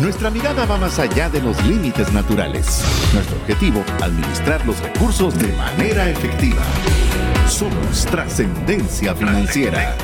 Nuestra mirada va más allá de los límites naturales. Nuestro objetivo, administrar los recursos de manera efectiva. Somos trascendencia financiera.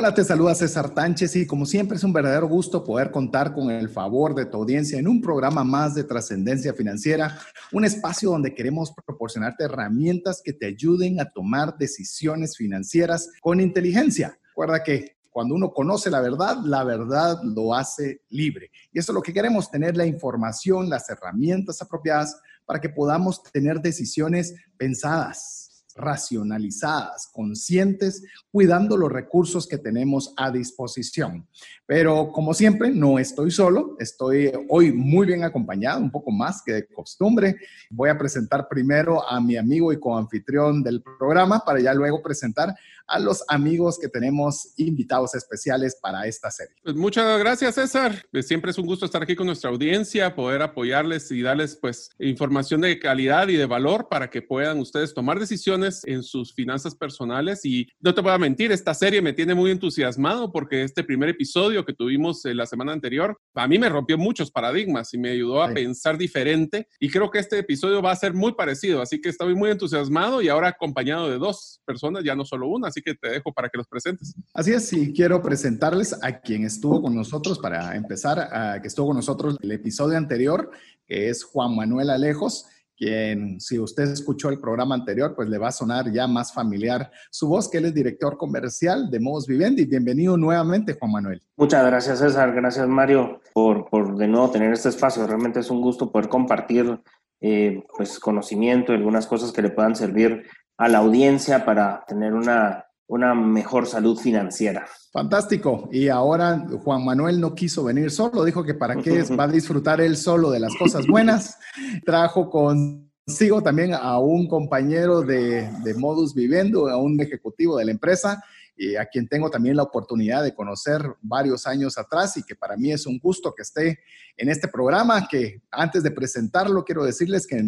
Hola, te saluda César Tánchez y como siempre es un verdadero gusto poder contar con el favor de tu audiencia en un programa más de trascendencia financiera, un espacio donde queremos proporcionarte herramientas que te ayuden a tomar decisiones financieras con inteligencia. Recuerda que cuando uno conoce la verdad, la verdad lo hace libre. Y eso es lo que queremos, tener la información, las herramientas apropiadas para que podamos tener decisiones pensadas, racionalizadas, conscientes, cuidando los recursos que tenemos a disposición. Pero como siempre, no estoy solo, estoy hoy muy bien acompañado, un poco más que de costumbre. Voy a presentar primero a mi amigo y coanfitrión del programa para ya luego presentar a los amigos que tenemos invitados especiales para esta serie. Pues muchas gracias, César. Pues siempre es un gusto estar aquí con nuestra audiencia, poder apoyarles y darles pues información de calidad y de valor para que puedan ustedes tomar decisiones en sus finanzas personales. Y no te voy a mentir, esta serie me tiene muy entusiasmado porque este primer episodio que tuvimos la semana anterior, a mí me rompió muchos paradigmas y me ayudó a pensar diferente. Y creo que este episodio va a ser muy parecido, así que estoy muy entusiasmado y ahora acompañado de dos personas, ya no solo una que te dejo para que los presentes. Así es, y quiero presentarles a quien estuvo con nosotros para empezar, a, que estuvo con nosotros el episodio anterior, que es Juan Manuel Alejos quien, si usted escuchó el programa anterior, pues le va a sonar ya más familiar su voz, que él es director comercial de Modos Vivendi. Bienvenido nuevamente, Juan Manuel. Muchas gracias, César. Gracias, Mario, por, por de nuevo tener este espacio. Realmente es un gusto poder compartir eh, pues, conocimiento y algunas cosas que le puedan servir a la audiencia para tener una una mejor salud financiera. Fantástico. Y ahora Juan Manuel no quiso venir solo, dijo que para qué va a disfrutar él solo de las cosas buenas. Trajo consigo también a un compañero de, de Modus Vivendo, a un ejecutivo de la empresa y a quien tengo también la oportunidad de conocer varios años atrás y que para mí es un gusto que esté en este programa, que antes de presentarlo quiero decirles que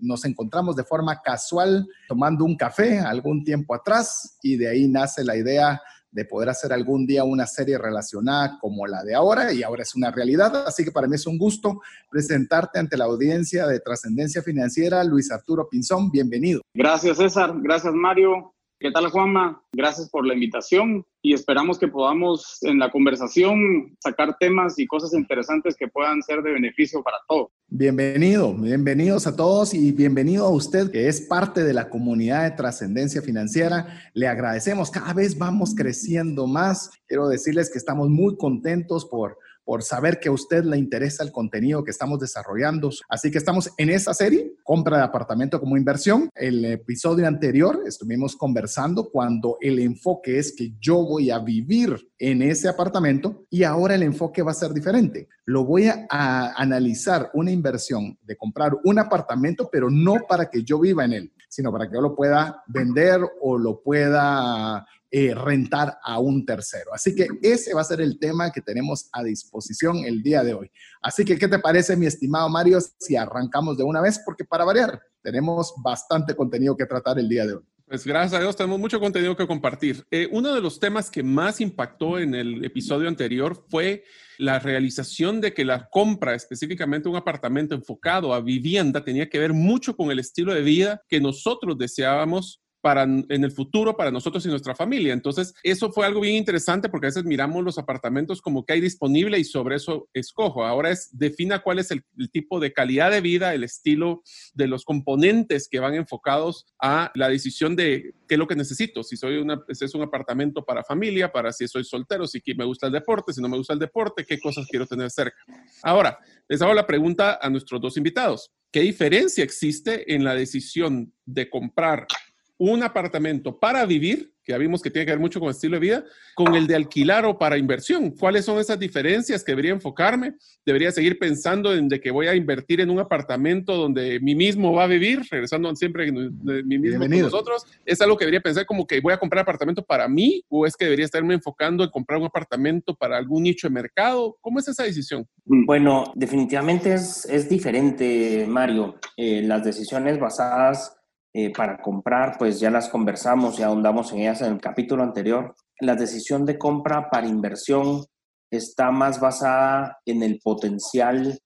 nos encontramos de forma casual tomando un café algún tiempo atrás y de ahí nace la idea de poder hacer algún día una serie relacionada como la de ahora y ahora es una realidad. Así que para mí es un gusto presentarte ante la audiencia de Trascendencia Financiera, Luis Arturo Pinzón. Bienvenido. Gracias César, gracias Mario. ¿Qué tal, Juanma? Gracias por la invitación y esperamos que podamos en la conversación sacar temas y cosas interesantes que puedan ser de beneficio para todos. Bienvenido, bienvenidos a todos y bienvenido a usted que es parte de la comunidad de trascendencia financiera. Le agradecemos, cada vez vamos creciendo más. Quiero decirles que estamos muy contentos por por saber que a usted le interesa el contenido que estamos desarrollando. Así que estamos en esa serie, compra de apartamento como inversión. El episodio anterior estuvimos conversando cuando el enfoque es que yo voy a vivir en ese apartamento y ahora el enfoque va a ser diferente. Lo voy a, analizar una inversión de comprar un apartamento, pero no para que yo viva en él, sino para que yo lo pueda vender o lo pueda eh, rentar a un tercero. Así que ese va a ser el tema que tenemos a disposición el día de hoy. Así que, ¿qué te parece, mi estimado Mario, si arrancamos de una vez? Porque para variar, tenemos bastante contenido que tratar el día de hoy. Pues gracias a Dios tenemos mucho contenido que compartir. Eh, uno de los temas que más impactó en el episodio anterior fue la realización de que la compra, específicamente un apartamento enfocado a vivienda, tenía que ver mucho con el estilo de vida que nosotros deseábamos para en el futuro para nosotros y nuestra familia. Entonces, eso fue algo bien interesante porque a veces miramos los apartamentos como que hay disponible y sobre eso escojo. Ahora es defina cuál es el, tipo de calidad de vida, el estilo de los componentes que van enfocados a la decisión de qué es lo que necesito. Si soy una, si es un apartamento para familia, para si soy soltero, si me gusta el deporte, si no me gusta el deporte, qué cosas quiero tener cerca. Ahora, les hago la pregunta a nuestros dos invitados. ¿Qué diferencia existe en la decisión de comprar un apartamento para vivir, que ya vimos que tiene que ver mucho con el estilo de vida, con el de alquilar o para inversión. ¿Cuáles son esas diferencias que debería enfocarme? ¿Debería seguir pensando en de que voy a invertir en un apartamento donde mí mismo va a vivir, regresando siempre de mí mismo con nosotros? ¿Es algo que debería pensar como que voy a comprar apartamento para mí o es que debería estarme enfocando en comprar un apartamento para algún nicho de mercado? ¿Cómo es esa decisión? Bueno, definitivamente es, es diferente, Mario. Eh, las decisiones basadas eh, para comprar, pues ya las conversamos y ahondamos en ellas en el capítulo anterior. La decisión de compra para inversión está más basada en el potencial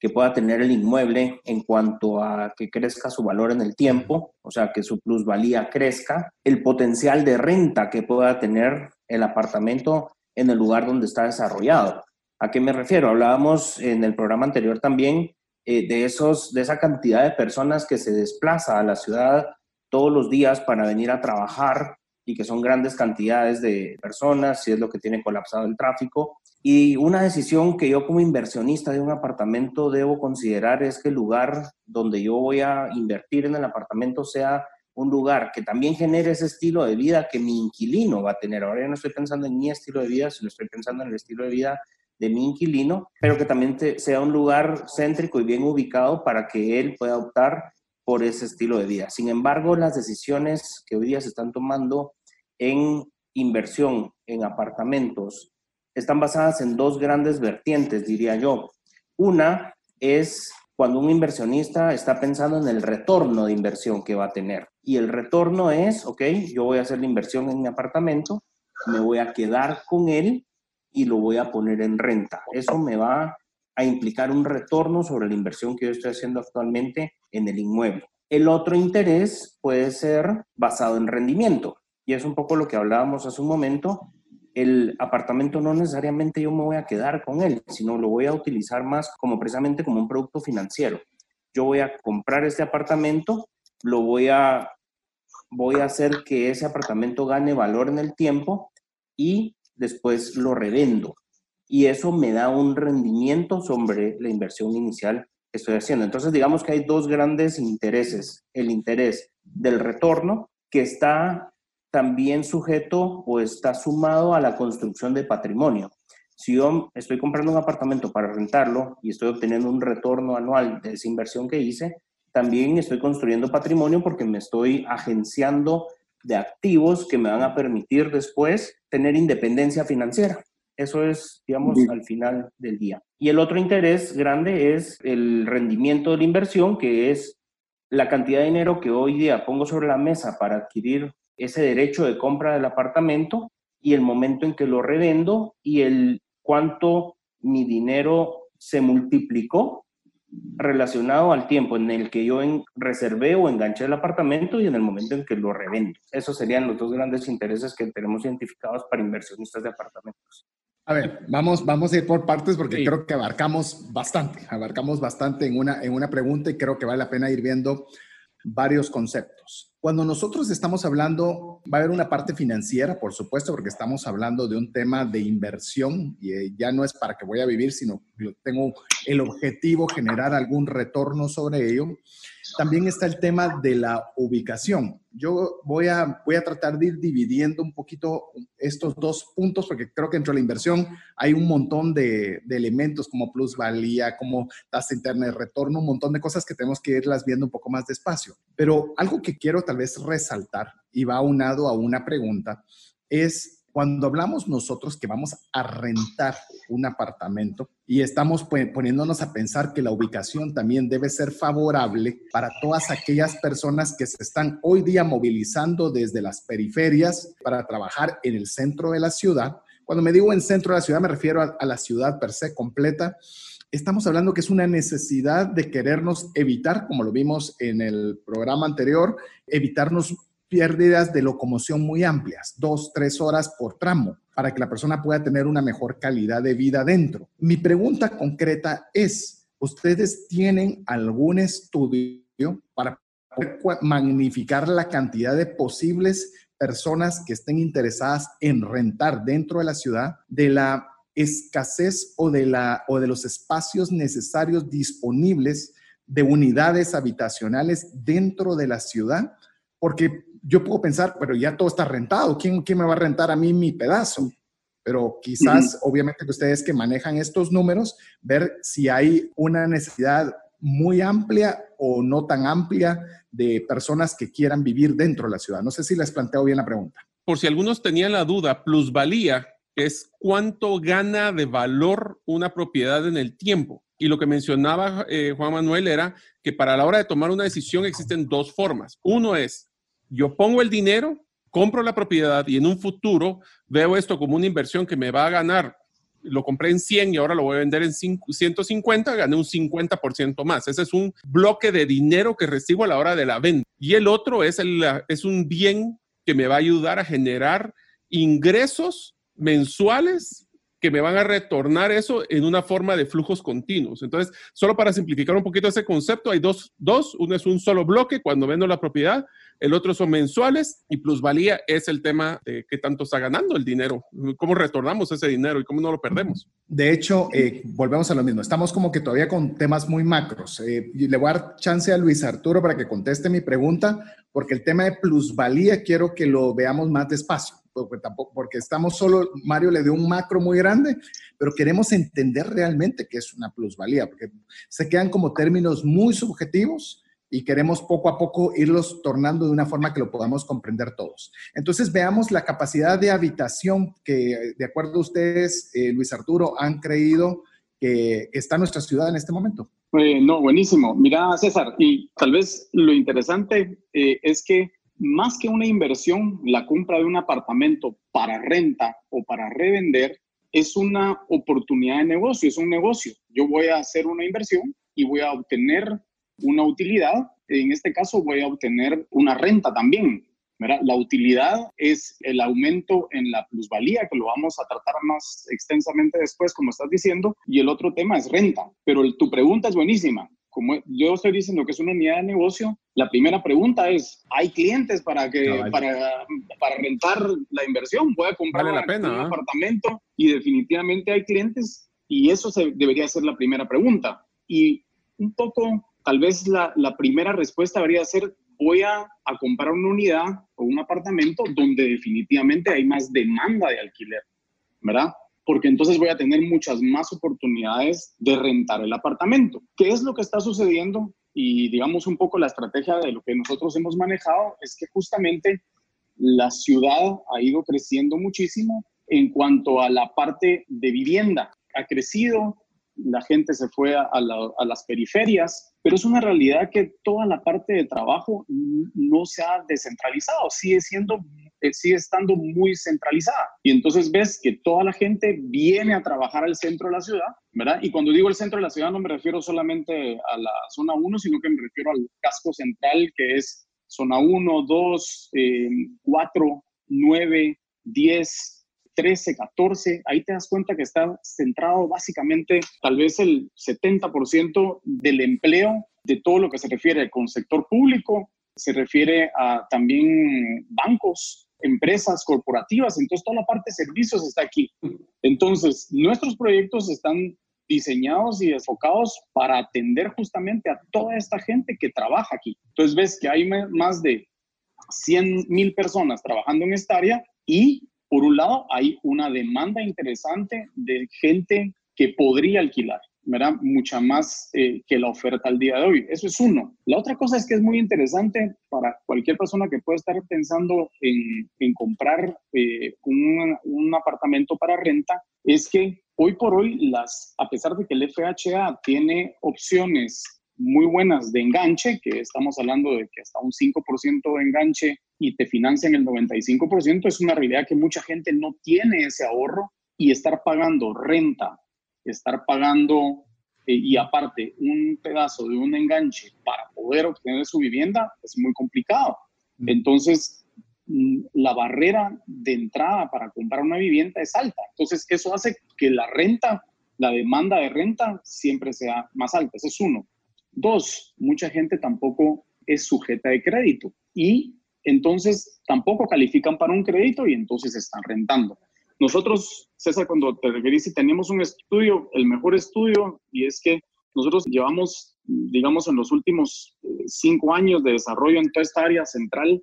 que pueda tener el inmueble en cuanto a que crezca su valor en el tiempo, o sea, que su plusvalía crezca, el potencial de renta que pueda tener el apartamento en el lugar donde está desarrollado. ¿A qué me refiero? Hablábamos en el programa anterior también eh, de, esos, de esa cantidad de personas que se desplaza a la ciudad todos los días para venir a trabajar y que son grandes cantidades de personas, si es lo que tiene colapsado el tráfico. Y una decisión que yo como inversionista de un apartamento debo considerar es que el lugar donde yo voy a invertir en el apartamento sea un lugar que también genere ese estilo de vida que mi inquilino va a tener. Ahora yo no estoy pensando en mi estilo de vida, sino estoy pensando en el estilo de vida de mi inquilino, pero que también sea un lugar céntrico y bien ubicado para que él pueda optar por ese estilo de vida. Sin embargo, las decisiones que hoy día se están tomando en inversión en apartamentos están basadas en dos grandes vertientes, diría yo. Una es cuando un inversionista está pensando en el retorno de inversión que va a tener. Y el retorno es, ok, yo voy a hacer la inversión en mi apartamento, me voy a quedar con él y lo voy a poner en renta. Eso me va a implicar un retorno sobre la inversión que yo estoy haciendo actualmente en el inmueble. El otro interés puede ser basado en rendimiento. Y es un poco lo que hablábamos hace un momento, el apartamento no necesariamente yo me voy a quedar con él, sino lo voy a utilizar más como precisamente como un producto financiero. Yo voy a comprar este apartamento, lo voy a voy a hacer que ese apartamento gane valor en el tiempo y después lo revendo. Y eso me da un rendimiento sobre la inversión inicial que estoy haciendo. Entonces, digamos que hay dos grandes intereses. El interés del retorno, que está también sujeto o está sumado a la construcción de patrimonio. Si yo estoy comprando un apartamento para rentarlo y estoy obteniendo un retorno anual de esa inversión que hice, también estoy construyendo patrimonio porque me estoy agenciando de activos que me van a permitir después tener independencia financiera. Eso es, digamos, al final del día. Y el otro interés grande es el rendimiento de la inversión, que es la cantidad de dinero que hoy día pongo sobre la mesa para adquirir ese derecho de compra del apartamento y el momento en que lo revendo y el cuánto mi dinero se multiplicó relacionado al tiempo en el que yo en, reservé o enganché el apartamento y en el momento en que lo revendo. Esos serían los dos grandes intereses que tenemos identificados para inversionistas de apartamentos. A ver, vamos, vamos a ir por partes porque creo que abarcamos bastante, abarcamos bastante en una, en una pregunta y creo que vale la pena ir viendo varios conceptos. Cuando nosotros estamos hablando, va a haber una parte financiera, por supuesto, porque estamos hablando de un tema de inversión y eh, ya no es para que voy a vivir, sino que tengo el objetivo generar algún retorno sobre ello. También está el tema de la ubicación. Yo voy a, voy a tratar de ir dividiendo un poquito estos dos puntos porque creo que dentro de la inversión hay un montón de, elementos como plusvalía, como tasa interna de retorno, un montón de cosas que tenemos que irlas viendo un poco más despacio. Pero algo que quiero tal vez resaltar y va aunado a una pregunta es cuando hablamos nosotros que vamos a rentar un apartamento y estamos poniéndonos a pensar que la ubicación también debe ser favorable para todas aquellas personas que se están hoy día movilizando desde las periferias para trabajar en el centro de la ciudad. Cuando me digo en centro de la ciudad me refiero a, a la ciudad per se completa estamos hablando que es una necesidad de querernos evitar, como lo vimos en el programa anterior, evitarnos pérdidas de locomoción muy amplias, dos, tres horas por tramo, para que la persona pueda tener una mejor calidad de vida dentro. Mi pregunta concreta es, ¿ustedes tienen algún estudio para magnificar la cantidad de posibles personas que estén interesadas en rentar dentro de la ciudad, de la escasez o de, la, o de los espacios necesarios disponibles de unidades habitacionales dentro de la ciudad? Porque yo puedo pensar, pero ya todo está rentado, ¿quién, quién me va a rentar a mí mi pedazo? Pero quizás, obviamente, que ustedes que manejan estos números, ver si hay una necesidad muy amplia o no tan amplia de personas que quieran vivir dentro de la ciudad. No sé si les planteo bien la pregunta. Por si algunos tenían la duda, plusvalía es cuánto gana de valor una propiedad en el tiempo. Y lo que mencionaba eh, Juan Manuel era que para la hora de tomar una decisión existen dos formas. Uno es, yo pongo el dinero, compro la propiedad y en un futuro veo esto como una inversión que me va a ganar. Lo compré en 100 y ahora lo voy a vender en 150, gané un 50% más. Ese es un bloque de dinero que recibo a la hora de la venta. Y el otro es, el, es un bien que me va a ayudar a generar ingresos mensuales que me van a retornar eso en una forma de flujos continuos. Entonces, solo para simplificar un poquito ese concepto, hay dos, dos. Uno es un solo bloque cuando vendo la propiedad, el otro son mensuales y plusvalía es el tema de qué tanto está ganando el dinero, cómo retornamos ese dinero y cómo no lo perdemos. De hecho, eh, volvemos a lo mismo. Estamos como que todavía con temas muy macros. Eh, le voy a dar chance a Luis Arturo para que conteste mi pregunta, porque el tema de plusvalía quiero que lo veamos más despacio porque tampoco, porque estamos solo, Mario le dio un macro muy grande, pero queremos entender realmente qué es una plusvalía, porque se quedan como términos muy subjetivos y queremos poco a poco irlos tornando de una forma que lo podamos comprender todos. Entonces veamos la capacidad de habitación que, de acuerdo a ustedes, eh, Luis Arturo, han creído que, está nuestra ciudad en este momento. Eh, no, buenísimo. Mira, César, y tal vez lo interesante eh, es que más que una inversión, la compra de un apartamento para renta o para revender es una oportunidad de negocio, es un negocio. Yo voy a hacer una inversión y voy a obtener una utilidad. En este caso voy a obtener una renta también. La utilidad es el aumento en la plusvalía, que lo vamos a tratar más extensamente después, como estás diciendo, y el otro tema es renta. Pero tu pregunta es buenísima como yo estoy diciendo que es una unidad de negocio, la primera pregunta es, ¿hay clientes para, que, para, para rentar la inversión? Voy a comprar la pena, un apartamento y definitivamente hay clientes y eso se, debería ser la primera pregunta. Y un poco, tal vez la, la primera respuesta debería ser, voy a, a comprar una unidad o un apartamento donde definitivamente hay más demanda de alquiler, ¿verdad? porque entonces voy a tener muchas más oportunidades de rentar el apartamento. ¿Qué es lo que está sucediendo? Y digamos un poco la estrategia de lo que nosotros hemos manejado es que justamente la ciudad ha ido creciendo muchísimo en cuanto a la parte de vivienda. Ha crecido, la gente se fue a, las periferias, pero es una realidad que toda la parte de trabajo no se ha descentralizado, sigue siendo sigue estando muy centralizada. Y entonces ves que toda la gente viene a trabajar al centro de la ciudad, ¿verdad? Y cuando digo el centro de la ciudad no me refiero solamente a la zona 1, sino que me refiero al casco central, que es zona 1, 2, 4, 9, 10, 13, 14, ahí te das cuenta que está centrado básicamente tal vez el 70% del empleo de todo lo que se refiere con sector público, se refiere a también bancos, empresas corporativas, entonces toda la parte de servicios está aquí. Entonces, nuestros proyectos están diseñados y enfocados para atender justamente a toda esta gente que trabaja aquí. Entonces ves que hay más de 100 mil personas trabajando en esta área y por un lado, hay una demanda interesante de gente que podría alquilar, ¿verdad? Mucha más eh, que la oferta al día de hoy. Eso es uno. La otra cosa es que es muy interesante para cualquier persona que pueda estar pensando en, comprar eh, un, apartamento para renta, es que hoy por hoy, las, a pesar de que el FHA tiene opciones muy buenas de enganche, que estamos hablando de que hasta un 5% de enganche y te financian el 95%, es una realidad que mucha gente no tiene ese ahorro y estar pagando renta, estar pagando eh, y aparte un pedazo de un enganche para poder obtener su vivienda es muy complicado. Mm. Entonces, mm, la barrera de entrada para comprar una vivienda es alta. Entonces, eso hace que la renta, la demanda de renta siempre sea más alta. Ese es uno. Dos, mucha gente tampoco es sujeta de crédito y entonces tampoco califican para un crédito y entonces están rentando. Nosotros, César, cuando te referís, tenemos un estudio, el mejor estudio, y es que nosotros llevamos, digamos, en los últimos eh, cinco años de desarrollo en toda esta área central,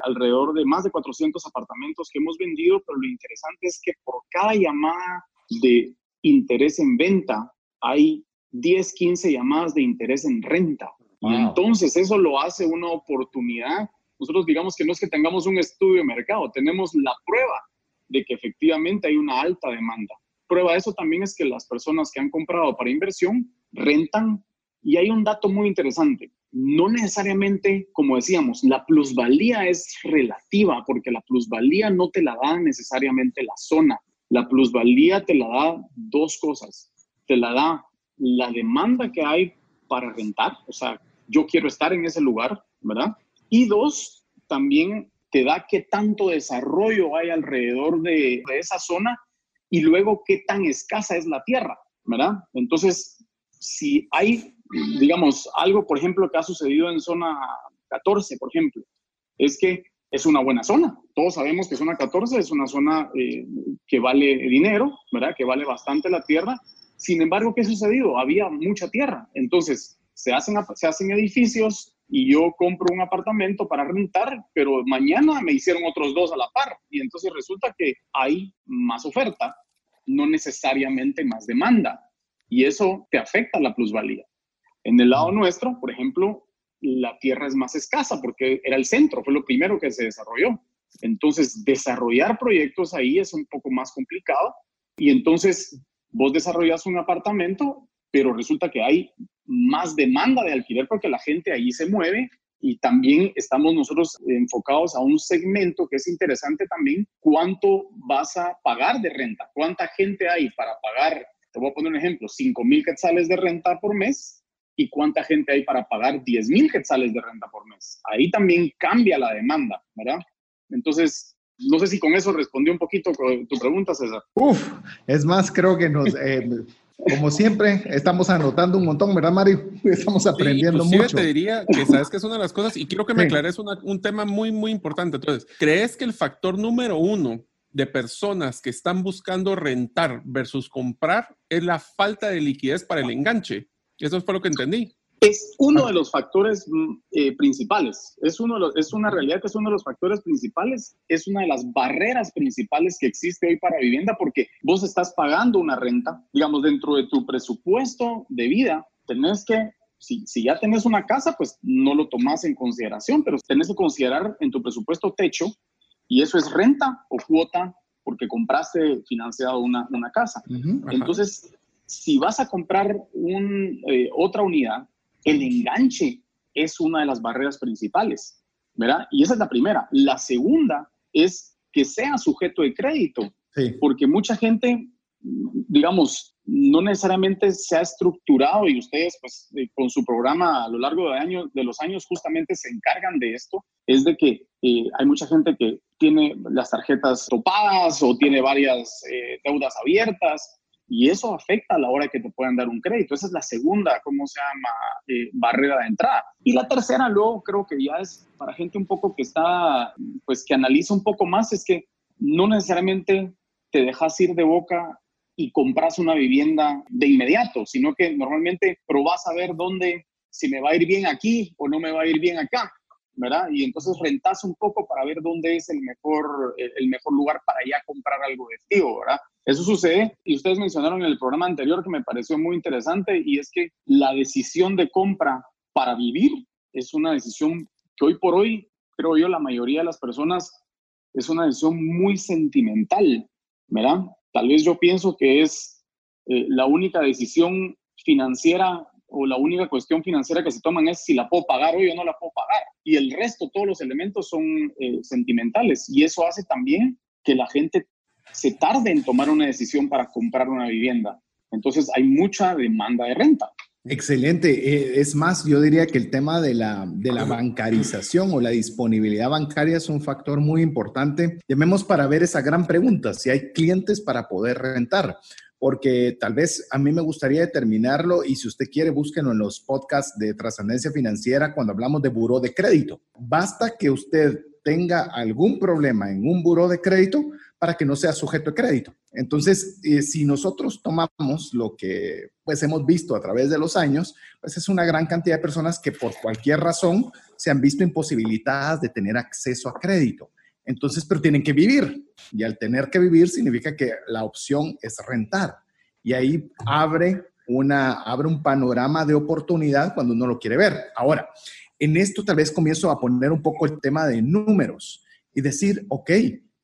alrededor de más de 400 apartamentos que hemos vendido, pero lo interesante es que por cada llamada de interés en venta hay 10, 15 llamadas de interés en renta. Y entonces eso lo hace una oportunidad. Nosotros digamos que no es que tengamos un estudio de mercado, tenemos la prueba de que efectivamente hay una alta demanda. Prueba de eso también es que las personas que han comprado para inversión rentan y hay un dato muy interesante. No necesariamente, como decíamos, la plusvalía es relativa porque la plusvalía no te la da necesariamente la zona. La plusvalía te la da dos cosas. Te la da la demanda que hay para rentar, o sea, yo quiero estar en ese lugar, ¿verdad? Y dos, también te da qué tanto desarrollo hay alrededor de, esa zona y luego qué tan escasa es la tierra, ¿verdad? Entonces, si hay, digamos, algo, por ejemplo, que ha sucedido en zona 14, por ejemplo, es que es una buena zona. Todos sabemos que zona 14 es una zona eh, que vale dinero, ¿verdad? Que vale bastante la tierra. Sin embargo, ¿qué ha sucedido? Había mucha tierra. Entonces, se hacen, se hacen edificios y yo compro un apartamento para rentar, pero mañana me hicieron otros dos a la par. Y entonces resulta que hay más oferta, no necesariamente más demanda. Y eso te afecta la plusvalía. En el lado nuestro, por ejemplo, la tierra es más escasa porque era el centro, fue lo primero que se desarrolló. Entonces, desarrollar proyectos ahí es un poco más complicado y entonces vos desarrollas un apartamento, pero resulta que hay más demanda de alquiler porque la gente ahí se mueve y también estamos nosotros enfocados a un segmento que es interesante también, cuánto vas a pagar de renta, cuánta gente hay para pagar, te voy a poner un ejemplo, 5 mil quetzales de renta por mes y cuánta gente hay para pagar 10 mil quetzales de renta por mes. Ahí también cambia la demanda, ¿verdad? Entonces, no sé si con eso respondió un poquito tu pregunta, César. Uf, es más, creo que nos, eh, como siempre, estamos anotando un montón, ¿verdad, Mario? Estamos aprendiendo sí, mucho. te diría que sabes que es una de las cosas, y quiero que me aclares un tema muy, muy importante. Entonces, ¿crees que el factor número uno de personas que están buscando rentar versus comprar es la falta de liquidez para el enganche? Eso es por lo que entendí. Es uno de los factores mm, eh, principales, es, uno es una realidad que es uno de los factores principales, es una de las barreras principales que existe hoy para vivienda porque vos estás pagando una renta, digamos, dentro de tu presupuesto de vida, tenés que si, si, ya tenés una casa, pues no lo tomás en consideración, pero tenés que considerar en tu presupuesto techo, y eso es renta o cuota, porque compraste financiado una, una casa. Entonces, si vas a comprar un, eh, otra unidad, el enganche es una de las barreras principales, ¿verdad? Y esa es la primera. La segunda es que sea sujeto de crédito, porque mucha gente, digamos, no necesariamente se ha estructurado y ustedes, pues, eh, con su programa a lo largo de, años, de los años justamente se encargan de esto, es de que eh, hay mucha gente que tiene las tarjetas topadas o tiene varias eh, deudas abiertas y eso afecta a la hora que te puedan dar un crédito. Esa es la segunda, ¿cómo se llama? Eh, barrera de entrada. Y la tercera, luego creo que ya es para gente un poco que está, pues que analiza un poco más, es que no necesariamente te dejas ir de boca y compras una vivienda de inmediato, sino que normalmente probás a ver dónde, si me va a ir bien aquí o no me va a ir bien acá. ¿Verdad? Y entonces rentas un poco para ver dónde es el mejor, el mejor lugar para ya comprar algo de tío, ¿verdad? Eso sucede y ustedes mencionaron en el programa anterior que me pareció muy interesante y es que la decisión de compra para vivir es una decisión que hoy por hoy, creo yo, la mayoría de las personas es una decisión muy sentimental, ¿verdad? Tal vez yo pienso que es eh, la única decisión financiera o la única cuestión financiera que se toman es si la puedo pagar hoy o no la puedo pagar. Y el resto, todos los elementos son eh, sentimentales. Y eso hace también que la gente se tarde en tomar una decisión para comprar una vivienda. Entonces hay mucha demanda de renta. Excelente. Eh, es más, yo diría que el tema de la, de la bancarización o la disponibilidad bancaria es un factor muy importante. Llamemos para ver esa gran pregunta, si hay clientes para poder rentar porque tal vez a mí me gustaría determinarlo y si usted quiere, búsquenlo en los podcasts de trascendencia financiera cuando hablamos de buró de crédito. Basta que usted tenga algún problema en un buró de crédito para que no sea sujeto de crédito. Entonces, eh, si nosotros tomamos lo que pues hemos visto a través de los años, pues es una gran cantidad de personas que por cualquier razón se han visto imposibilitadas de tener acceso a crédito. Entonces, pero tienen que vivir. Y al tener que vivir significa que la opción es rentar. Y ahí abre, una, abre un panorama de oportunidad cuando uno lo quiere ver. Ahora, en esto tal vez comienzo a poner un poco el tema de números y decir, ok,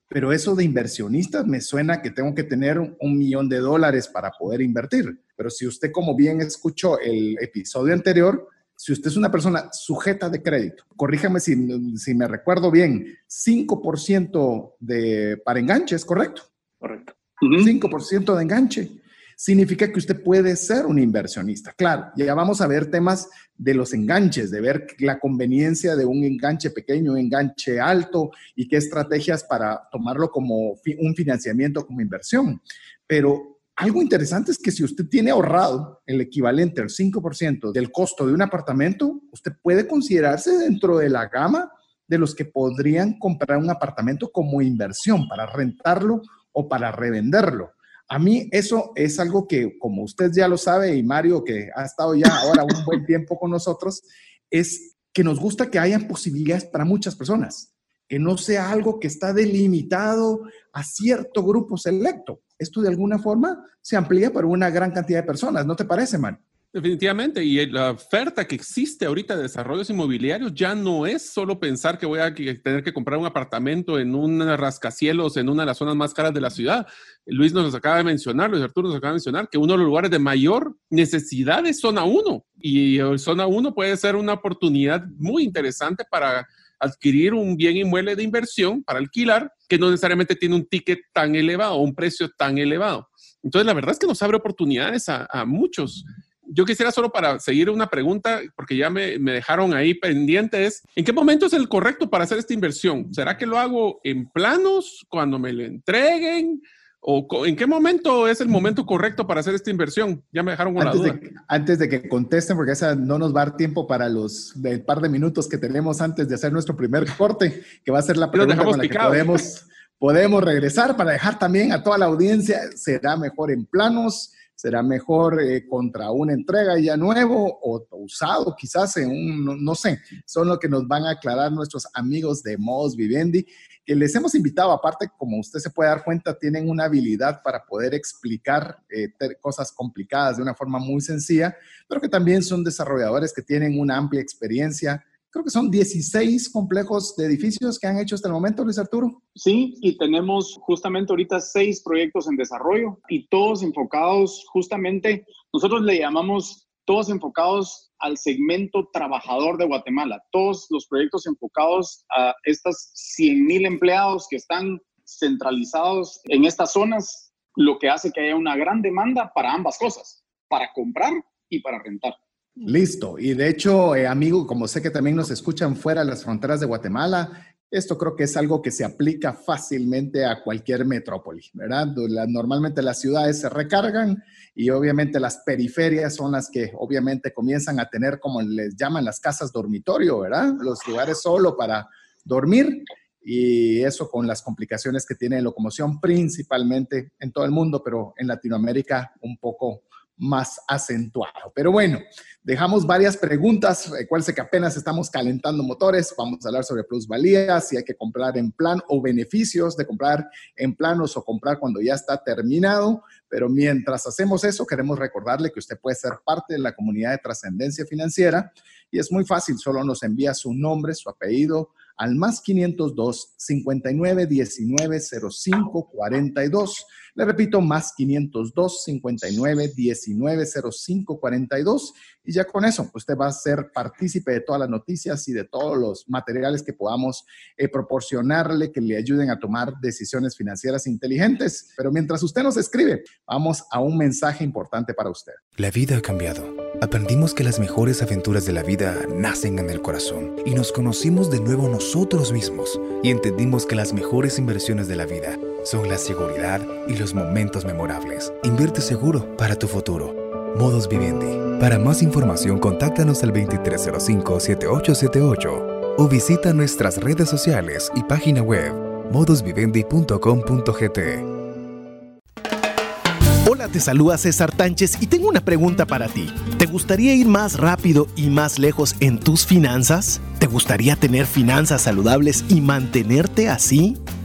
pero eso de inversionistas me suena que tengo que tener un millón de dólares para poder invertir. pero si usted, como bien escuchó el episodio anterior, si usted es una persona sujeta de crédito, corríjame si, si me recuerdo bien, 5% de, para enganche, correcto? Correcto. 5% de enganche. Significa que usted puede ser un inversionista. Claro, ya vamos a ver temas de los enganches, de ver la conveniencia de un enganche pequeño, un enganche alto y qué estrategias para tomarlo como un financiamiento, como inversión. Pero algo interesante es que si usted tiene ahorrado el equivalente al 5% del costo de un apartamento, usted puede considerarse dentro de la gama de los que podrían comprar un apartamento como inversión para rentarlo o para revenderlo. A mí eso es algo que, como usted ya lo sabe, y Mario, que ha estado ya ahora un buen tiempo con nosotros, es que nos gusta que hayan posibilidades para muchas personas, que no sea algo que está delimitado a cierto grupo selecto esto de alguna forma se amplía para una gran cantidad de personas, ¿no te parece, man? Definitivamente, y la oferta que existe ahorita de desarrollos inmobiliarios ya no es solo pensar que voy a tener que comprar un apartamento en un rascacielos en una de las zonas más caras de la ciudad. Luis nos acaba de mencionar, Luis Arturo nos acaba de mencionar que uno de los lugares de mayor necesidad es zona 1 y zona 1 puede ser una oportunidad muy interesante para adquirir un bien inmueble de inversión para alquilar que no necesariamente tiene un ticket tan elevado un precio tan elevado. Entonces, la verdad es que nos abre oportunidades a, muchos. Yo quisiera solo para seguir una pregunta, porque ya me, me, dejaron ahí pendientes. ¿En qué momento es el correcto para hacer esta inversión? ¿Será que lo hago en planos, cuando me lo entreguen? ¿O en qué momento es el momento correcto para hacer esta inversión? Ya me dejaron con antes la duda. De, antes de que contesten, porque esa no nos va a dar tiempo para los par de minutos que tenemos antes de hacer nuestro primer corte, que va a ser la pregunta con la que podemos, podemos regresar para dejar también a toda la audiencia, ¿será mejor en planos? será mejor eh, contra una entrega ya nuevo o usado, quizás en un, no, sé, son lo que nos van a aclarar nuestros amigos de Modos Vivendi, les hemos invitado, aparte, como usted se puede dar cuenta, tienen una habilidad para poder explicar eh, cosas complicadas de una forma muy sencilla, pero que también son desarrolladores que tienen una amplia experiencia creo que son 16 complejos de edificios que han hecho hasta el momento, Luis Arturo. Sí, y tenemos justamente ahorita seis proyectos en desarrollo y todos enfocados justamente, nosotros le llamamos todos enfocados al segmento trabajador de Guatemala, todos los proyectos enfocados a estas 100 mil empleados que están centralizados en estas zonas, lo que hace que haya una gran demanda para ambas cosas, para comprar y para rentar. Listo. Y de hecho, eh, amigo, como sé que también nos escuchan fuera de las fronteras de Guatemala, esto creo que es algo que se aplica fácilmente a cualquier metrópoli, ¿verdad? normalmente las ciudades se recargan y obviamente las periferias son las que obviamente comienzan a tener, como les llaman, las casas dormitorio, ¿verdad? Los lugares solo para dormir y eso con las complicaciones que tiene locomoción principalmente en todo el mundo, pero en Latinoamérica un poco más acentuado. Pero bueno, dejamos varias preguntas. Recuerden que apenas estamos calentando motores. Vamos a hablar sobre plusvalías, si hay que comprar en plan o beneficios de comprar en planos o comprar cuando ya está terminado. Pero mientras hacemos eso, queremos recordarle que usted puede ser parte de la comunidad de trascendencia financiera y es muy fácil, solo nos envía su nombre, su apellido al más 502 59 19 05 42 le repito, más 502 59 19 05 42. Y ya con eso, usted va a ser partícipe de todas las noticias y de todos los materiales que podamos eh, proporcionarle que le ayuden a tomar decisiones financieras inteligentes. Pero mientras usted nos escribe, vamos a un mensaje importante para usted. La vida ha cambiado. Aprendimos que las mejores aventuras de la vida nacen en el corazón y nos conocimos de nuevo nosotros mismos y entendimos que las mejores inversiones de la vida son la seguridad y los momentos memorables. Invierte seguro para tu futuro. Modos Vivendi. Para más información, contáctanos al 2305-7878 o visita nuestras redes sociales y página web modosvivendi.com.gt. Hola, te saluda César Tánchez y tengo una pregunta para ti. ¿Te gustaría ir más rápido y más lejos en tus finanzas? ¿Te gustaría tener finanzas saludables y mantenerte así?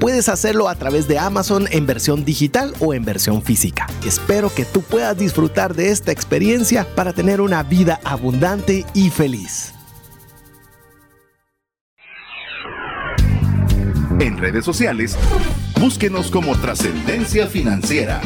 puedes hacerlo a través de Amazon en versión digital o en versión física. Espero que tú puedas disfrutar de esta experiencia para tener una vida abundante y feliz. En redes sociales, búsquenos como Trascendencia Financiera.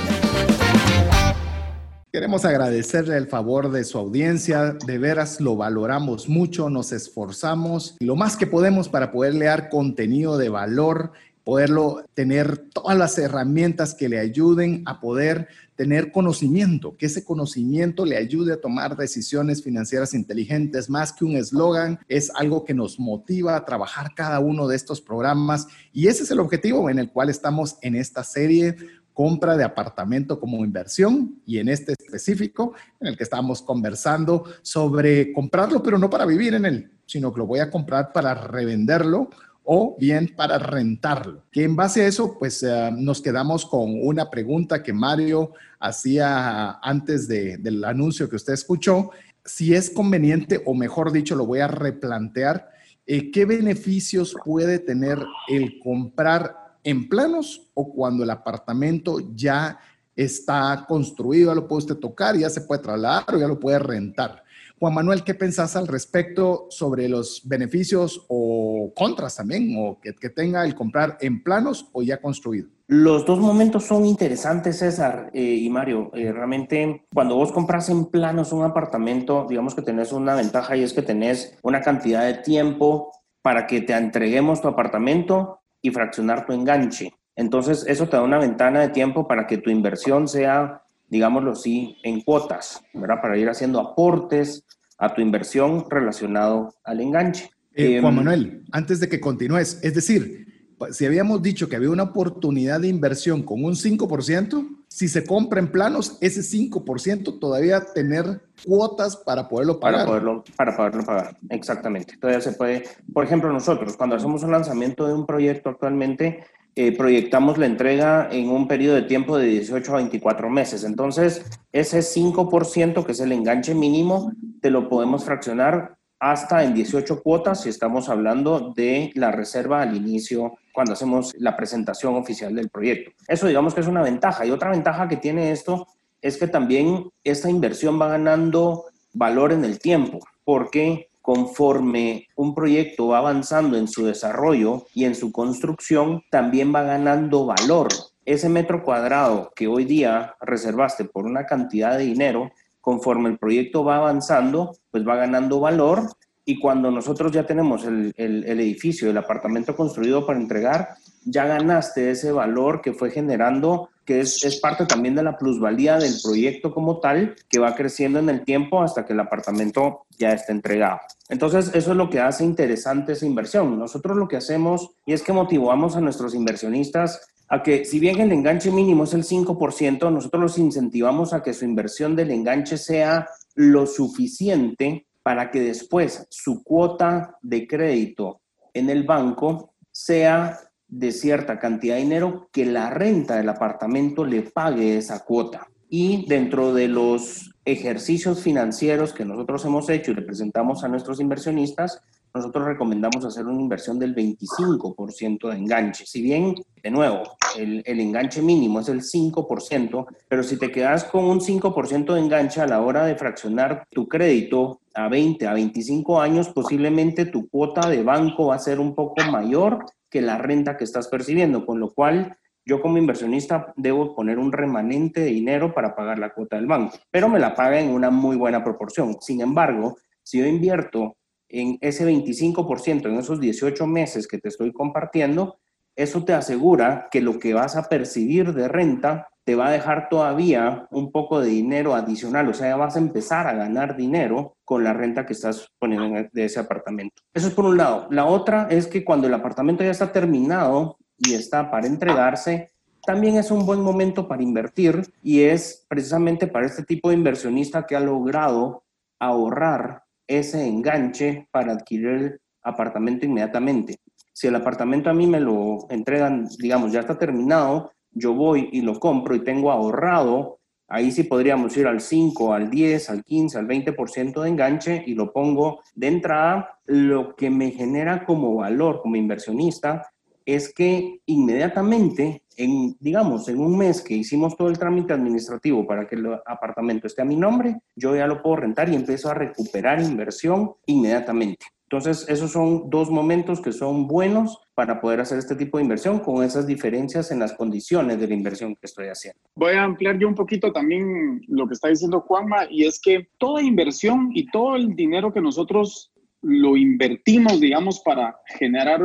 Queremos agradecerle el favor de su audiencia, de veras lo valoramos mucho, nos esforzamos lo más que podemos para poder leer contenido de valor, poderlo tener todas las herramientas que le ayuden a poder tener conocimiento, que ese conocimiento le ayude a tomar decisiones financieras inteligentes, más que un eslogan, es algo que nos motiva a trabajar cada uno de estos programas. Y ese es el objetivo en el cual estamos en esta serie compra de apartamento como inversión y en este específico en el que estamos conversando sobre comprarlo, pero no para vivir en él, sino que lo voy a comprar para revenderlo o bien para rentarlo. Que en base a eso, pues eh, nos quedamos con una pregunta que Mario hacía antes del anuncio que usted escuchó, si es conveniente, o mejor dicho, lo voy a replantear, eh, ¿qué beneficios puede tener el comprar en planos o cuando el apartamento ya está construido, ya lo puede usted tocar, ya se puede trasladar o ya lo puede rentar? Juan Manuel, ¿qué pensás al respecto sobre los beneficios o contras también, o que, tenga el comprar en planos o ya construido? Los dos momentos son interesantes, César eh, y Mario. Eh, realmente, cuando vos compras en planos un apartamento, digamos que tenés una ventaja y es que tenés una cantidad de tiempo para que te entreguemos tu apartamento y fraccionar tu enganche. Entonces, eso te da una ventana de tiempo para que tu inversión sea digámoslo así, en cuotas, ¿verdad? Para ir haciendo aportes a tu inversión relacionado al enganche. Eh, Juan em, Manuel, antes de que continúes, es decir, si habíamos dicho que había una oportunidad de inversión con un 5%, si se compra en planos, ese 5% todavía tener cuotas para poderlo pagar. Para poderlo, para poderlo pagar, exactamente. Todavía se puede, por ejemplo, nosotros cuando hacemos un lanzamiento de un proyecto actualmente, eh, proyectamos la entrega en un periodo de tiempo de 18 a 24 meses. Entonces, ese 5%, que es el enganche mínimo, te lo podemos fraccionar hasta en 18 cuotas si estamos hablando de la reserva al inicio cuando hacemos la presentación oficial del proyecto. Eso digamos que es una ventaja. Y otra ventaja que tiene esto es que también esta inversión va ganando valor en el tiempo, porque conforme un proyecto va avanzando en su desarrollo y en su construcción, también va ganando valor. Ese metro cuadrado que hoy día reservaste por una cantidad de dinero, conforme el proyecto va avanzando, pues va ganando valor y cuando nosotros ya tenemos el, edificio, el apartamento construido para entregar, ya ganaste ese valor que fue generando, que es, parte también de la plusvalía del proyecto como tal, que va creciendo en el tiempo hasta que el apartamento ya esté entregado. Entonces, eso es lo que hace interesante esa inversión. Nosotros lo que hacemos y es que motivamos a nuestros inversionistas a que si bien el enganche mínimo es el 5%, nosotros los incentivamos a que su inversión del enganche sea lo suficiente para que después su cuota de crédito en el banco sea de cierta cantidad de dinero que la renta del apartamento le pague esa cuota. Y dentro de los ejercicios financieros que nosotros hemos hecho y le presentamos a nuestros inversionistas, nosotros recomendamos hacer una inversión del 25% de enganche. Si bien, de nuevo, el, el, enganche mínimo es el 5%, pero si te quedas con un 5% de enganche a la hora de fraccionar tu crédito a 20, a 25 años, posiblemente tu cuota de banco va a ser un poco mayor que la renta que estás percibiendo, con lo cual yo como inversionista debo poner un remanente de dinero para pagar la cuota del banco, pero me la paga en una muy buena proporción. Sin embargo, si yo invierto en ese 25%, en esos 18 meses que te estoy compartiendo, eso te asegura que lo que vas a percibir de renta te va a dejar todavía un poco de dinero adicional, o sea, vas a empezar a ganar dinero con la renta que estás poniendo de ese apartamento. Eso es por un lado. La otra es que cuando el apartamento ya está terminado, y está para entregarse, también es un buen momento para invertir y es precisamente para este tipo de inversionista que ha logrado ahorrar ese enganche para adquirir el apartamento inmediatamente. Si el apartamento a mí me lo entregan, digamos, ya está terminado, yo voy y lo compro y tengo ahorrado, ahí sí podríamos ir al 5, al 10, al 15, al 20% de enganche y lo pongo de entrada. Lo que me genera como valor como inversionista es que inmediatamente, en, digamos, en un mes que hicimos todo el trámite administrativo para que el apartamento esté a mi nombre, yo ya lo puedo rentar y empiezo a recuperar inversión inmediatamente. Entonces, esos son dos momentos que son buenos para poder hacer este tipo de inversión con esas diferencias en las condiciones de la inversión que estoy haciendo. Voy a ampliar yo un poquito también lo que está diciendo Juanma, y es que toda inversión y todo el dinero que nosotros lo invertimos, digamos, para generar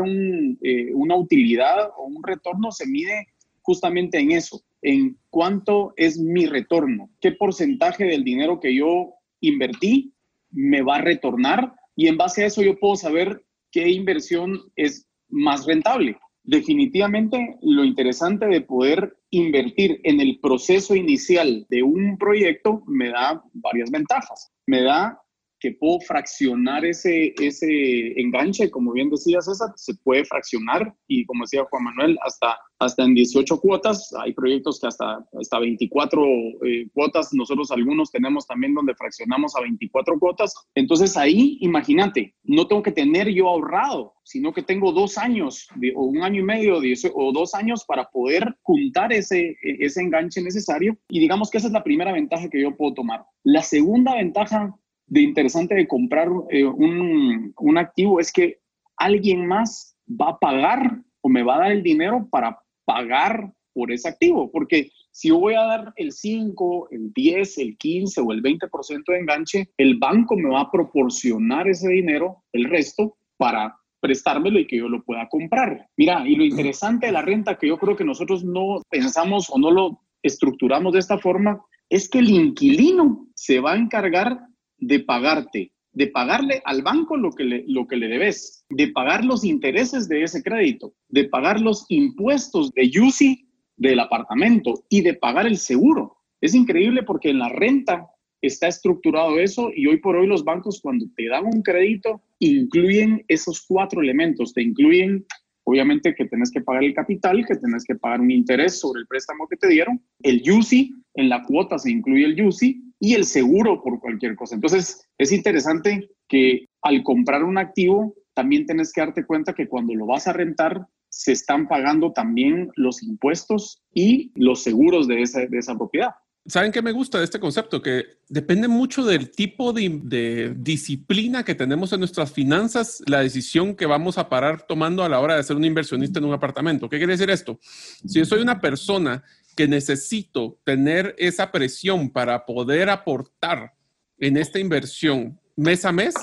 eh, una utilidad o un retorno, se mide justamente en eso, en cuánto es mi retorno, qué porcentaje del dinero que yo invertí me va a retornar y en base a eso yo puedo saber qué inversión es más rentable. Definitivamente lo interesante de poder invertir en el proceso inicial de un proyecto me da varias ventajas. Me da que puedo fraccionar ese, ese enganche, como bien decía César, se puede fraccionar. Y como decía Juan Manuel, hasta, hasta en 18 cuotas, hay proyectos que hasta, hasta 24 eh, cuotas, nosotros algunos tenemos también donde fraccionamos a 24 cuotas, entonces ahí, imagínate, no tengo que tener yo ahorrado, sino que tengo dos años o un año y medio o dos años para poder juntar ese, ese enganche necesario. Y digamos que esa es la primera ventaja que yo puedo tomar. La segunda ventaja de interesante de comprar eh, un, un activo es que alguien más va a pagar o me va a dar el dinero para pagar por ese activo, porque si yo voy a dar el 5, el 10, el 15 o el 20% de enganche, el banco me va a proporcionar ese dinero, el resto, para prestármelo y que yo lo pueda comprar. Mira, y lo interesante de la renta que yo creo que nosotros no pensamos o no lo estructuramos de esta forma, es que el inquilino se va a encargar de pagarte, de pagarle al banco lo que, le, lo que le debes, de pagar los intereses de ese crédito, de pagar los impuestos de UCI del apartamento y de pagar el seguro. Es increíble porque en la renta está estructurado eso y hoy por hoy los bancos cuando te dan un crédito incluyen esos cuatro elementos, te incluyen obviamente que tenés que pagar el capital, que tenés que pagar un interés sobre el préstamo que te dieron, el UCI, en la cuota se incluye el UCI y el seguro por cualquier cosa. Entonces, es interesante que al comprar un activo, también tienes que darte cuenta que cuando lo vas a rentar, se están pagando también los impuestos y los seguros de esa, de esa propiedad. ¿Saben qué me gusta de este concepto? Que depende mucho del tipo de, de, disciplina que tenemos en nuestras finanzas, la decisión que vamos a parar tomando a la hora de ser un inversionista en un apartamento. ¿Qué quiere decir esto? Si yo soy una persona que necesito tener esa presión para poder aportar en esta inversión mes a mes,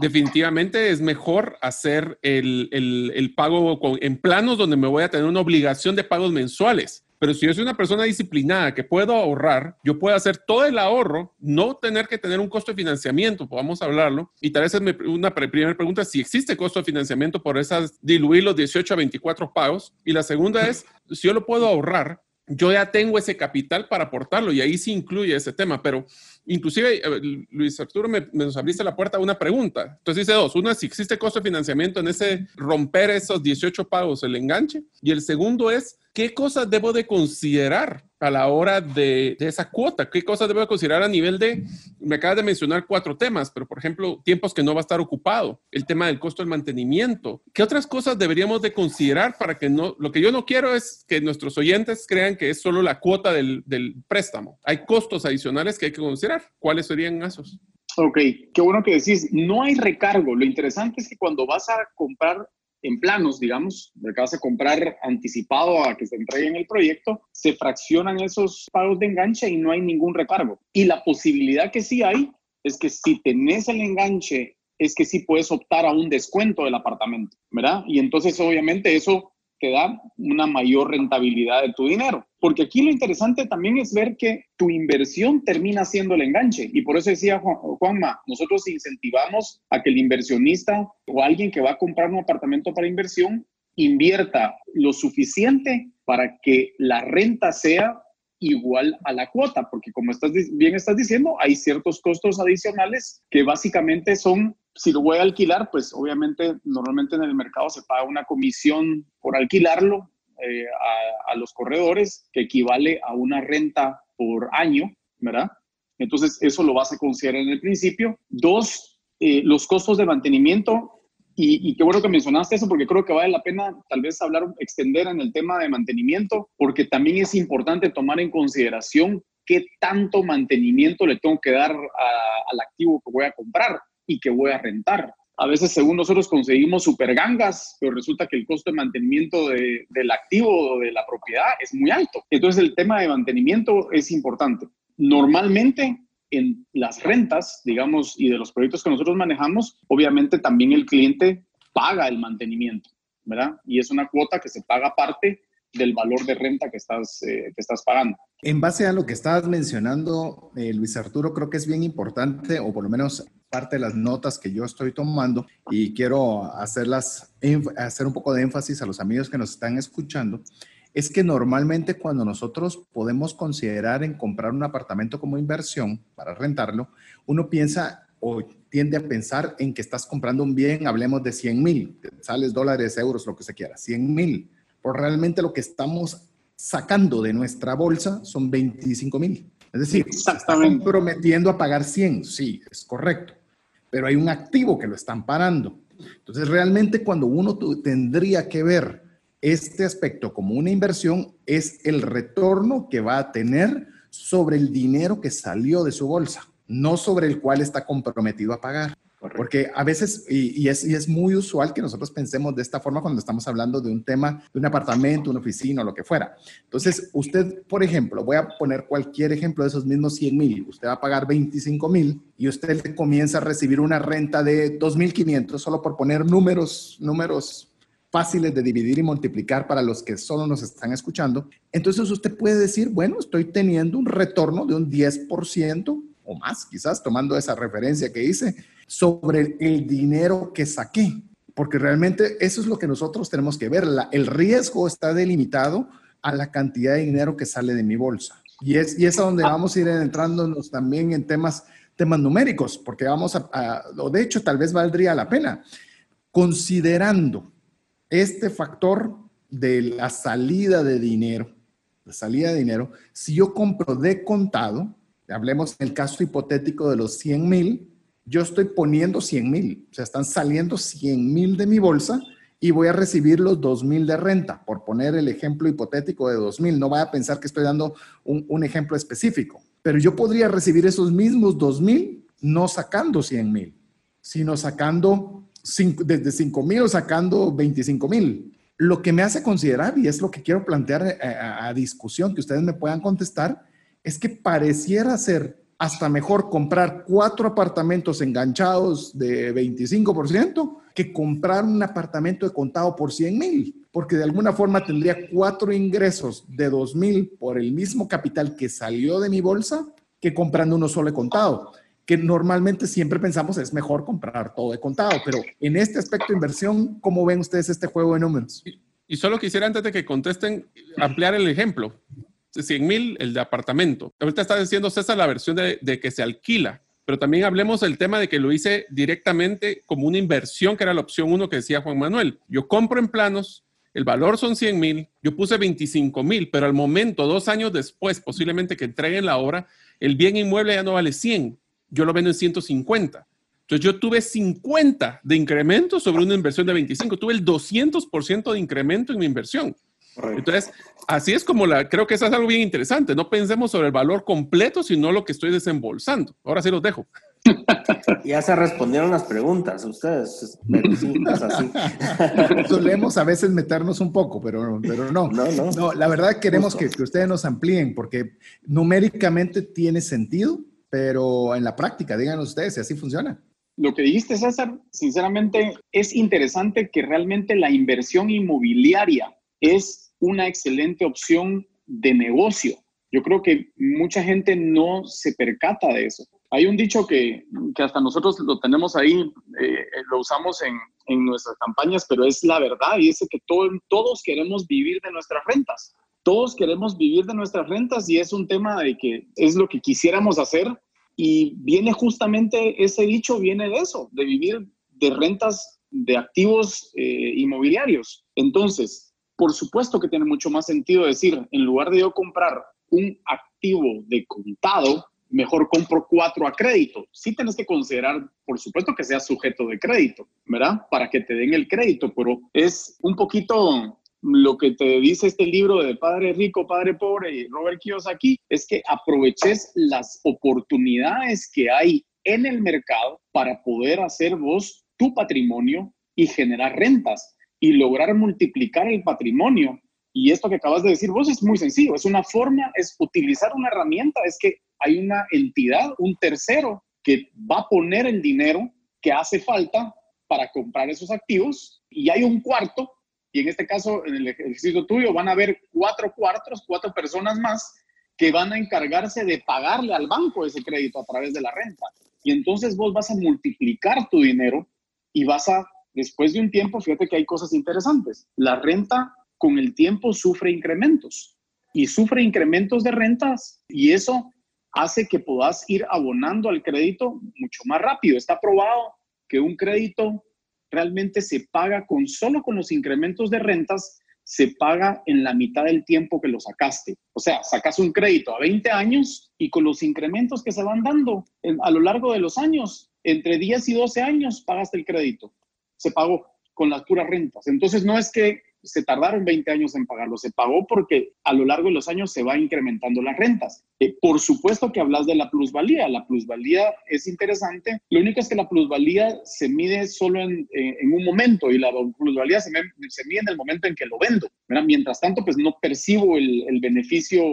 definitivamente es mejor hacer el, el, pago en planos donde me voy a tener una obligación de pagos mensuales. Pero si yo soy una persona disciplinada que puedo ahorrar, yo puedo hacer todo el ahorro, no tener que tener un costo de financiamiento, podamos hablarlo. Y tal vez es una primera pregunta, si existe costo de financiamiento por esas, diluir los 18 a 24 pagos. Y la segunda es, si yo lo puedo ahorrar, yo ya tengo ese capital para aportarlo y ahí sí incluye ese tema, pero inclusive, eh, Luis Arturo, me, nos abriste la puerta una pregunta. Entonces dice dos, una si existe costo de financiamiento en ese romper esos 18 pagos, el enganche, y el segundo es ¿qué cosas debo de considerar a la hora de, esa cuota? ¿Qué cosas debo de considerar a nivel de, me acabas de mencionar cuatro temas, pero por ejemplo, tiempos que no va a estar ocupado, el tema del costo del mantenimiento. ¿Qué otras cosas deberíamos de considerar para que no, lo que yo no quiero es que nuestros oyentes crean que es solo la cuota del, del préstamo. Hay costos adicionales que hay que considerar. ¿Cuáles serían esos? Ok, qué bueno que decís, no hay recargo. Lo interesante es que cuando vas a comprar en planos, digamos, de que vas a comprar anticipado a que se entregue en el proyecto, se fraccionan esos pagos de enganche y no hay ningún recargo. Y la posibilidad que sí hay es que si tenés el enganche, es que sí puedes optar a un descuento del apartamento, ¿verdad? Y entonces obviamente eso te da una mayor rentabilidad de tu dinero. Porque aquí lo interesante también es ver que tu inversión termina siendo el enganche. Y por eso decía Juanma, nosotros incentivamos a que el inversionista o alguien que va a comprar un apartamento para inversión invierta lo suficiente para que la renta sea igual a la cuota, porque como estás, bien estás diciendo, hay ciertos costos adicionales que básicamente son, si lo voy a alquilar, pues obviamente normalmente en el mercado se paga una comisión por alquilarlo eh, a, los corredores que equivale a una renta por año, ¿verdad? Entonces, eso lo vas a considerar en el principio. Dos, eh, los costos de mantenimiento. Y, qué bueno que mencionaste eso, porque creo que vale la pena tal vez hablar, extender en el tema de mantenimiento, porque también es importante tomar en consideración qué tanto mantenimiento le tengo que dar al activo que voy a comprar y que voy a rentar. A veces, según nosotros, conseguimos super gangas, pero resulta que el costo de mantenimiento del activo o de la propiedad es muy alto. Entonces, el tema de mantenimiento es importante. Normalmente en las rentas, digamos, y de los proyectos que nosotros manejamos, obviamente también el cliente paga el mantenimiento, ¿verdad? Y es una cuota que se paga aparte del valor de renta que estás, eh, que estás pagando. En base a lo que estabas mencionando, eh, Luis Arturo, creo que es bien importante, o por lo menos parte de las notas que yo estoy tomando, y quiero hacerlas, hacer un poco de énfasis a los amigos que nos están escuchando, es que normalmente cuando nosotros podemos considerar en comprar un apartamento como inversión para rentarlo, uno piensa o tiende a pensar en que estás comprando un bien, hablemos de 100 mil, sales dólares, euros, lo que se quiera, 100 mil. Por realmente lo que estamos sacando de nuestra bolsa son 25 mil. Es decir, están prometiendo a pagar 100, sí, es correcto, pero hay un activo que lo están parando. Entonces, realmente cuando uno tendría que ver este aspecto como una inversión es el retorno que va a tener sobre el dinero que salió de su bolsa, no sobre el cual está comprometido a pagar. Porque a veces, y, es, y, es, muy usual que nosotros pensemos de esta forma cuando estamos hablando de un tema, de un apartamento, una oficina o lo que fuera. Entonces, usted, por ejemplo, voy a poner cualquier ejemplo de esos mismos 100 mil, usted va a pagar 25 mil y usted comienza a recibir una renta de 2.500, solo por poner números, números fáciles de dividir y multiplicar para los que solo nos están escuchando, entonces usted puede decir, bueno, estoy teniendo un retorno de un 10% o más, quizás tomando esa referencia que hice, sobre el dinero que saqué. Porque realmente eso es lo que nosotros tenemos que ver. el riesgo está delimitado a la cantidad de dinero que sale de mi bolsa. Y es, y es a donde vamos a ir entrándonos también en temas, temas numéricos, porque vamos a, a, o de hecho tal vez valdría la pena, considerando este factor de la salida de dinero, la salida de dinero, si yo compro de contado, hablemos en el caso hipotético de los 100 mil, yo estoy poniendo 100 mil, o sea, están saliendo 100 mil de mi bolsa y voy a recibir los 2 mil de renta, por poner el ejemplo hipotético de 2 mil. No vaya a pensar que estoy dando un, ejemplo específico, pero yo podría recibir esos mismos 2 mil no sacando 100 mil, sino sacando desde 5 mil o sacando 25 mil. Lo que me hace considerar, y es lo que quiero plantear eh, a, discusión, que ustedes me puedan contestar, es que pareciera ser hasta mejor comprar cuatro apartamentos enganchados de 25% que comprar un apartamento de contado por 100 mil, porque de alguna forma tendría cuatro ingresos de 2 mil por el mismo capital que salió de mi bolsa que comprando uno solo de contado que normalmente siempre pensamos es mejor comprar todo de contado, pero en este aspecto de inversión, ¿cómo ven ustedes este juego de números? Y, solo quisiera antes de que contesten, ampliar el ejemplo. 100 mil, el de apartamento. Ahorita está diciendo César la versión de, que se alquila, pero también hablemos del tema de que lo hice directamente como una inversión, que era la opción uno que decía Juan Manuel. Yo compro en planos, el valor son 100 mil, yo puse 25 mil, pero al momento, dos años después, posiblemente que entreguen la obra, el bien inmueble ya no vale 100, yo lo vendo en 150. Entonces yo tuve 50 de incremento sobre una inversión de 25, tuve el 200% de incremento en mi inversión. Entonces, así es como la, creo que eso es algo bien interesante. No pensemos sobre el valor completo, sino lo que estoy desembolsando. Ahora sí los dejo. Ya se respondieron las preguntas ustedes, así. Solemos a veces meternos un poco, pero, pero no. No, no. no la verdad queremos que, que, ustedes nos amplíen porque numéricamente tiene sentido, pero en la práctica, díganos ustedes si así funciona. Lo que dijiste, César, sinceramente es interesante que realmente la inversión inmobiliaria es una excelente opción de negocio. Yo creo que mucha gente no se percata de eso. Hay un dicho que, que hasta nosotros lo tenemos ahí, eh, lo usamos en, en, nuestras campañas, pero es la verdad y es que todo, todos queremos vivir de nuestras rentas. Todos queremos vivir de nuestras rentas y es un tema de que es lo que quisiéramos hacer y viene justamente ese dicho, viene de eso, de vivir de rentas de activos eh, inmobiliarios. Entonces, por supuesto que tiene mucho más sentido decir, en lugar de yo comprar un activo de contado, mejor compro cuatro a crédito. Sí tienes que considerar, por supuesto, que sea sujeto de crédito, ¿verdad? Para que te den el crédito, pero es un poquito lo que te dice este libro de Padre Rico, Padre Pobre y Robert Kiyosaki, es que aproveches las oportunidades que hay en el mercado para poder hacer vos tu patrimonio y generar rentas y lograr multiplicar el patrimonio. Y esto que acabas de decir vos es muy sencillo, es una forma, es utilizar una herramienta, es que hay una entidad, un tercero, que va a poner el dinero que hace falta para comprar esos activos y hay un cuarto, y en este caso, en el ejercicio tuyo, van a haber cuatro cuartos, cuatro personas más que van a encargarse de pagarle al banco ese crédito a través de la renta. Y entonces vos vas a multiplicar tu dinero y vas a, después de un tiempo, fíjate que hay cosas interesantes. La renta con el tiempo sufre incrementos y sufre incrementos de rentas y eso hace que puedas ir abonando al crédito mucho más rápido. Está probado que un crédito realmente se paga con solo con los incrementos de rentas, se paga en la mitad del tiempo que lo sacaste. O sea, sacas un crédito a 20 años y con los incrementos que se van dando a lo largo de los años, entre 10 y 12 años pagaste el crédito. Se pagó con las puras rentas. Entonces no es que se tardaron 20 años en pagarlo, se pagó porque a lo largo de los años se va incrementando las rentas. Eh, por supuesto que hablas de la plusvalía, la plusvalía es interesante, lo único es que la plusvalía se mide solo en, en un momento y la plusvalía se, se, mide en el momento en que lo vendo. Mientras tanto, pues no percibo el, el, beneficio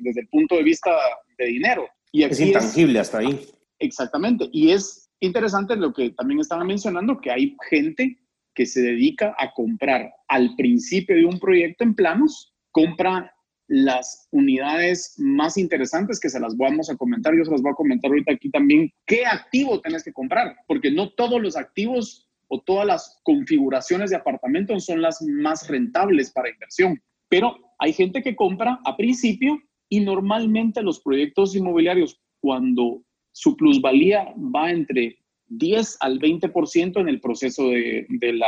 desde el punto de vista de dinero. Y es intangible hasta ahí. Exactamente, y es interesante lo que también estaba mencionando, que hay gente que se dedica a comprar al principio de un proyecto en planos, compra las unidades más interesantes que se las vamos a comentar. Yo se las voy a comentar ahorita aquí también. ¿Qué activo tienes que comprar? Porque no todos los activos o todas las configuraciones de apartamentos son las más rentables para inversión. Pero hay gente que compra a principio y normalmente los proyectos inmobiliarios, cuando su plusvalía va entre 10 al 20% en el proceso de, la,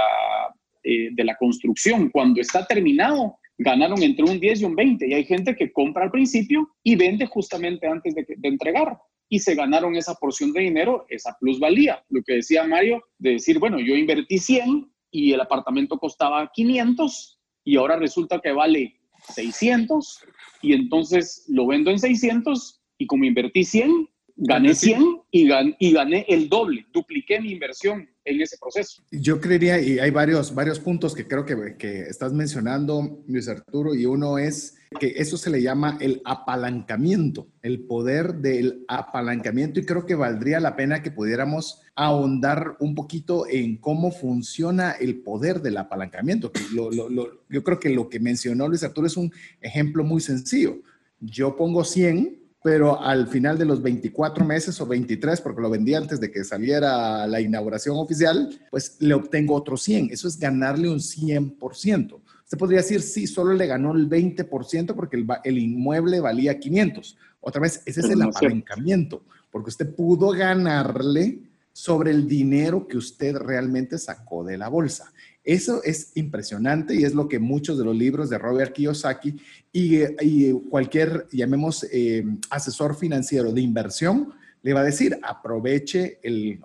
eh, de la construcción. Cuando está terminado, ganaron entre un 10 y un 20. Y hay gente que compra al principio y vende justamente antes de, de, entregar. Y se ganaron esa porción de dinero, esa plusvalía. Lo que decía Mario, de decir, bueno, yo invertí 100 y el apartamento costaba 500 y ahora resulta que vale 600 y entonces lo vendo en 600 y como invertí 100, gané 100 y, y gané el doble, dupliqué mi inversión en ese proceso. Yo creería, y hay varios, varios puntos que creo que, que estás mencionando, Luis Arturo, y uno es que eso se le llama el apalancamiento, el poder del apalancamiento, y creo que valdría la pena que pudiéramos ahondar un poquito en cómo funciona el poder del apalancamiento. yo creo que lo que mencionó Luis Arturo es un ejemplo muy sencillo. Yo pongo 100 pero al final de los 24 meses o 23, porque lo vendí antes de que saliera la inauguración oficial, pues le obtengo otro 100. Eso es ganarle un 100%. Usted podría decir, sí, solo le ganó el 20% porque el, el inmueble valía 500. Otra vez, ese es el apalancamiento, porque usted pudo ganarle sobre el dinero que usted realmente sacó de la bolsa. Eso es impresionante y es lo que muchos de los libros de Robert Kiyosaki y, cualquier, llamemos, eh, asesor financiero de inversión, le va a decir, aproveche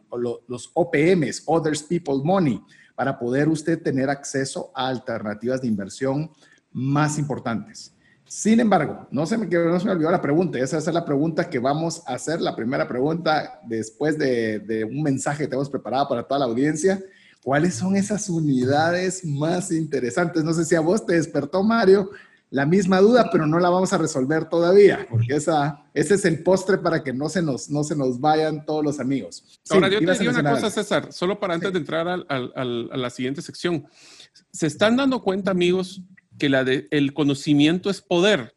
los OPMs, Others People's Money, para poder usted tener acceso a alternativas de inversión más importantes. Sin embargo, no se me, no se me olvidó la pregunta, esa es la pregunta que vamos a hacer, la primera pregunta después de, de un mensaje que tenemos preparado para toda la audiencia ¿Cuáles son esas unidades más interesantes? No sé si a vos te despertó, Mario, la misma duda, pero no la vamos a resolver todavía, porque esa, ese es el postre para que no se nos, no se nos vayan todos los amigos. Ahora, yo te digo una cosa, César, solo para antes de entrar al, al, a la siguiente sección. Se están dando cuenta, amigos, que la de, el conocimiento es poder.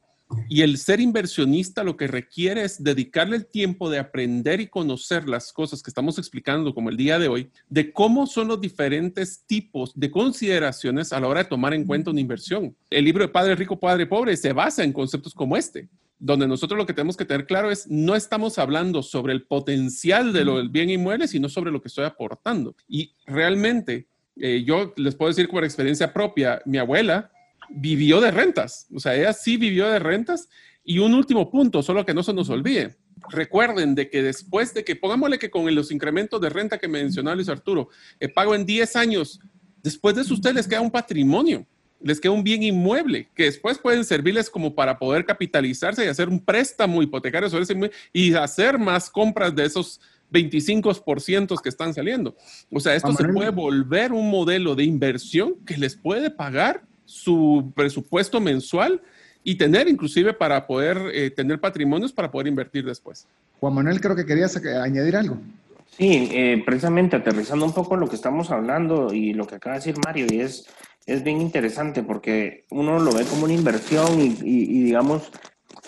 Y el ser inversionista lo que requiere es dedicarle el tiempo de aprender y conocer las cosas que estamos explicando como el día de hoy, de cómo son los diferentes tipos de consideraciones a la hora de tomar en cuenta una inversión. El libro de Padre Rico, Padre Pobre se basa en conceptos como este, donde nosotros lo que tenemos que tener claro es, no estamos hablando sobre el potencial de lo del bien inmueble, sino sobre lo que estoy aportando. Y realmente, eh, yo les puedo decir por experiencia propia, mi abuela, vivió de rentas, o sea, ella sí vivió de rentas. Y un último punto, solo que no se nos olvide. Recuerden de que después de que, pongámosle que con los incrementos de renta que mencionó Luis Arturo, eh, pago en 10 años, después de eso usted les queda un patrimonio, les queda un bien inmueble, que después pueden servirles como para poder capitalizarse y hacer un préstamo hipotecario sobre ese inmueble y hacer más compras de esos 25% que están saliendo. O sea, esto se puede volver un modelo de inversión que les puede pagar su presupuesto mensual y tener inclusive para poder eh, tener patrimonios para poder invertir después. Juan Manuel, creo que querías añadir algo. Sí, eh, precisamente aterrizando un poco lo que estamos hablando y lo que acaba de decir Mario, y es, es bien interesante porque uno lo ve como una inversión y, y digamos,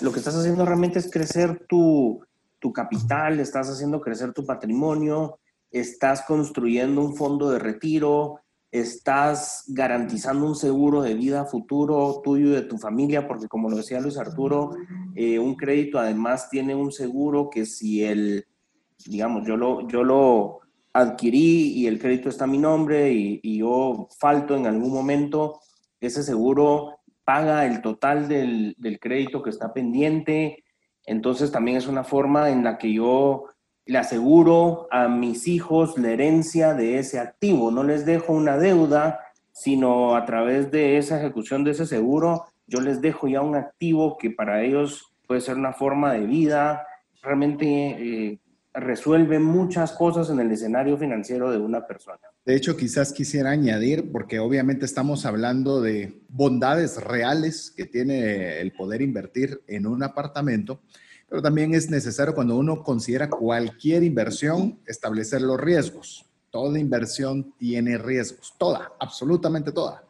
lo que estás haciendo realmente es crecer tu, tu capital, estás haciendo crecer tu patrimonio, estás construyendo un fondo de retiro, estás garantizando un seguro de vida futuro tuyo y de tu familia, porque como lo decía Luis Arturo, eh, un crédito además tiene un seguro que si el, digamos, yo lo, yo lo adquirí y el crédito está a mi nombre y, y yo falto en algún momento, ese seguro paga el total del, del crédito que está pendiente. Entonces también es una forma en la que yo le aseguro a mis hijos la herencia de ese activo. No les dejo una deuda, sino a través de esa ejecución de ese seguro, yo les dejo ya un activo que para ellos puede ser una forma de vida. Realmente eh, resuelve muchas cosas en el escenario financiero de una persona. De hecho, quizás quisiera añadir, porque obviamente estamos hablando de bondades reales que tiene el poder invertir en un apartamento, pero también es necesario cuando uno considera cualquier inversión establecer los riesgos. Toda inversión tiene riesgos, toda, absolutamente toda.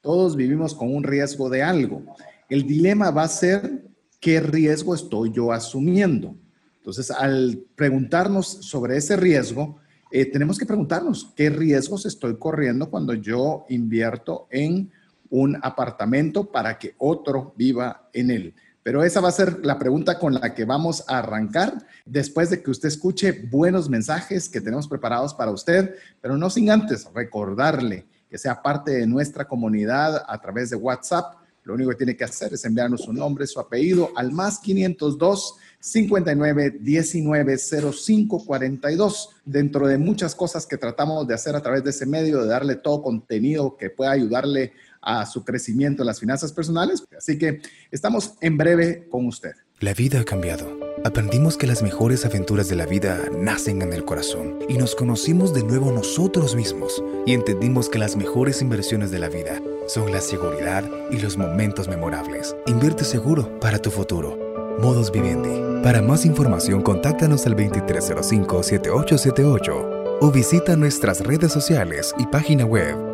Todos vivimos con un riesgo de algo. El dilema va a ser qué riesgo estoy yo asumiendo. Entonces, al preguntarnos sobre ese riesgo, eh, tenemos que preguntarnos qué riesgos estoy corriendo cuando yo invierto en un apartamento para que otro viva en él. Pero esa va a ser la pregunta con la que vamos a arrancar después de que usted escuche buenos mensajes que tenemos preparados para usted, pero no sin antes recordarle que sea parte de nuestra comunidad a través de WhatsApp. Lo único que tiene que hacer es enviarnos su nombre, su apellido al más 502 59 19 05 42. Dentro de muchas cosas que tratamos de hacer a través de ese medio, de darle todo contenido que pueda ayudarle a su crecimiento en las finanzas personales. Así que estamos en breve con usted. La vida ha cambiado. Aprendimos que las mejores aventuras de la vida nacen en el corazón y nos conocimos de nuevo nosotros mismos y entendimos que las mejores inversiones de la vida son la seguridad y los momentos memorables. Invierte seguro para tu futuro. Modos Vivendi. Para más información, contáctanos al 2305-7878 o visita nuestras redes sociales y página web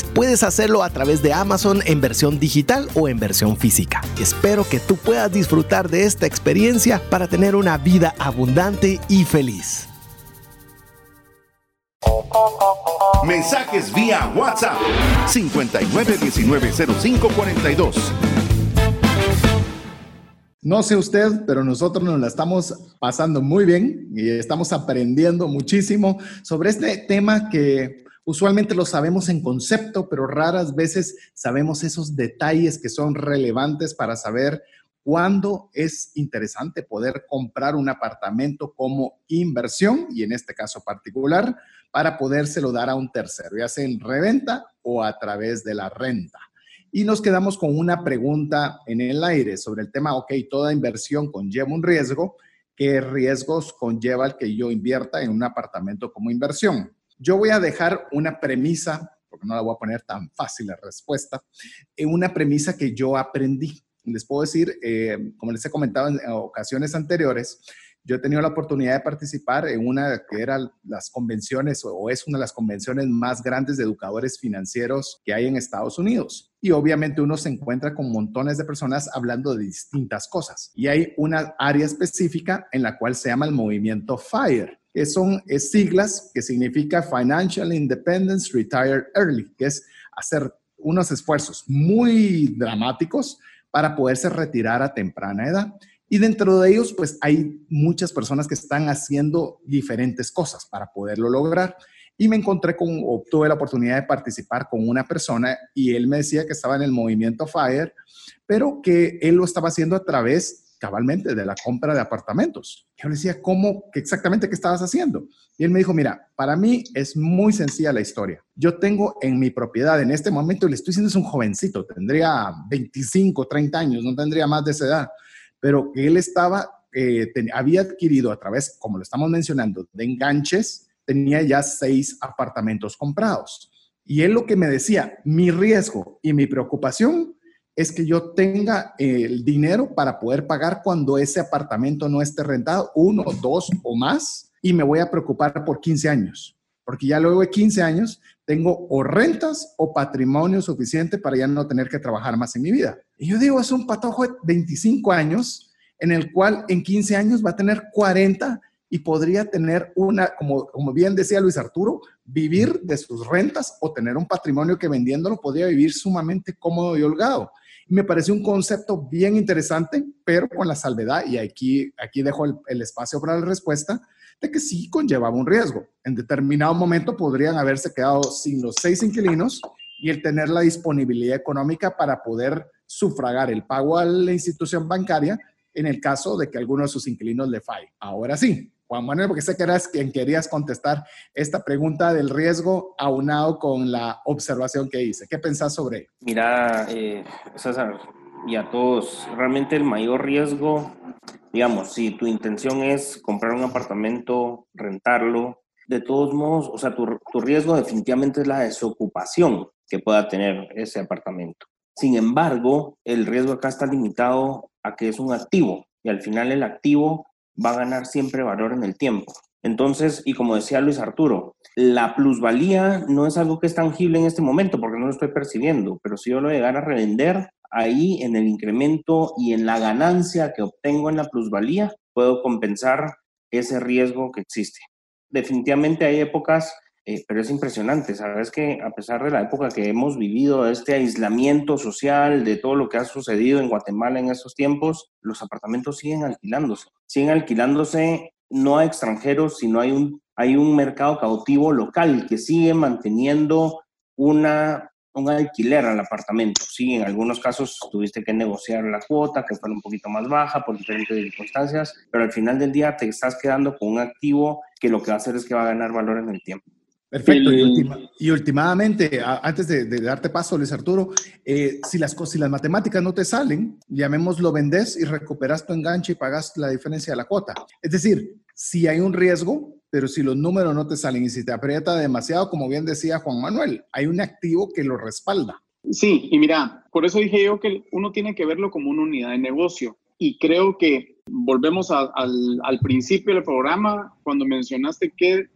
puedes hacerlo a través de Amazon en versión digital o en versión física. Espero que tú puedas disfrutar de esta experiencia para tener una vida abundante y feliz. Mensajes vía WhatsApp 59190542. No sé usted, pero nosotros nos la estamos pasando muy bien y estamos aprendiendo muchísimo sobre este tema que Usualmente lo sabemos en concepto, pero raras veces sabemos esos detalles que son relevantes para saber cuándo es interesante poder comprar un apartamento como inversión, y en este caso particular, para podérselo dar a un tercero, ya sea en reventa o a través de la renta. Y nos quedamos con una pregunta en el aire sobre el tema, ok, toda inversión conlleva un riesgo, ¿qué riesgos conlleva el que yo invierta en un apartamento como inversión? Yo voy a dejar una premisa, porque no la voy a poner tan fácil la respuesta, en una premisa que yo aprendí les puedo decir, eh, como les he comentado en ocasiones anteriores, yo he tenido la oportunidad de participar en una que era las convenciones o es una de las convenciones más grandes de educadores financieros que hay en Estados Unidos. Y obviamente uno se encuentra con montones de personas hablando de distintas cosas. Y hay una área específica en la cual se llama el movimiento FIRE, que son siglas que significa Financial Independence Retire Early, que es hacer unos esfuerzos muy dramáticos para poderse retirar a temprana edad. Y dentro de ellos, pues hay muchas personas que están haciendo diferentes cosas para poderlo lograr. Y me encontré con, obtuve la oportunidad de participar con una persona y él me decía que estaba en el movimiento FIRE, pero que él lo estaba haciendo a través cabalmente de la compra de apartamentos. Yo le decía, ¿cómo? ¿Qué exactamente qué estabas haciendo? Y él me dijo, mira, para mí es muy sencilla la historia. Yo tengo en mi propiedad, en este momento, le estoy diciendo es un jovencito, tendría 25, 30 años, no tendría más de esa edad, pero él estaba, eh, había adquirido a través, como lo estamos mencionando, de enganches, tenía ya seis apartamentos comprados. Y él lo que me decía, mi riesgo y mi preocupación es que yo tenga el dinero para poder pagar cuando ese apartamento no esté rentado, uno, dos o más, y me voy a preocupar por 15 años, porque ya luego de 15 años tengo o rentas o patrimonio suficiente para ya no tener que trabajar más en mi vida. Y yo digo, es un patojo de 25 años en el cual en 15 años va a tener 40 y podría tener una, como, como bien decía Luis Arturo, vivir de sus rentas o tener un patrimonio que vendiéndolo podría vivir sumamente cómodo y holgado me parece un concepto bien interesante, pero con la salvedad, y aquí, aquí dejo el, espacio para la respuesta, de que sí conllevaba un riesgo. En determinado momento podrían haberse quedado sin los seis inquilinos y el tener la disponibilidad económica para poder sufragar el pago a la institución bancaria en el caso de que alguno de sus inquilinos le falle. Ahora sí, Juan Manuel, porque sé que eras quien querías contestar esta pregunta del riesgo aunado con la observación que hice. ¿Qué pensás sobre ello? Mira, eh, César, y a todos, realmente el mayor riesgo, digamos, si tu intención es comprar un apartamento, rentarlo, de todos modos, o sea, tu, tu riesgo definitivamente es la desocupación que pueda tener ese apartamento. Sin embargo, el riesgo acá está limitado a que es un activo y al final el activo va a ganar siempre valor en el tiempo. Entonces, y como decía Luis Arturo, la plusvalía no es algo que es tangible en este momento porque no lo estoy percibiendo, pero si yo lo llegara a revender, ahí en el incremento y en la ganancia que obtengo en la plusvalía, puedo compensar ese riesgo que existe. Definitivamente hay épocas eh, pero es impresionante, ¿sabes? Que a pesar de la época que hemos vivido, este aislamiento social, de todo lo que ha sucedido en Guatemala en esos tiempos, los apartamentos siguen alquilándose. Siguen alquilándose no a extranjeros, sino hay un, hay un mercado cautivo local que sigue manteniendo una, un alquiler al apartamento. Sí, en algunos casos tuviste que negociar la cuota, que fuera un poquito más baja por diferentes circunstancias, pero al final del día te estás quedando con un activo que lo que va a hacer es que va a ganar valor en el tiempo. Perfecto. Y, últimamente, antes de, darte paso, Luis Arturo, eh, si, las, si las matemáticas no te salen, llamémoslo vendes y recuperas tu enganche y pagas la diferencia de la cuota. Es decir, si hay un riesgo, pero si los números no te salen y si te aprieta demasiado, como bien decía Juan Manuel, hay un activo que lo respalda. Sí, y mira, por eso dije yo que uno tiene que verlo como una unidad de negocio. Y creo que volvemos al, al principio del programa, cuando mencionaste que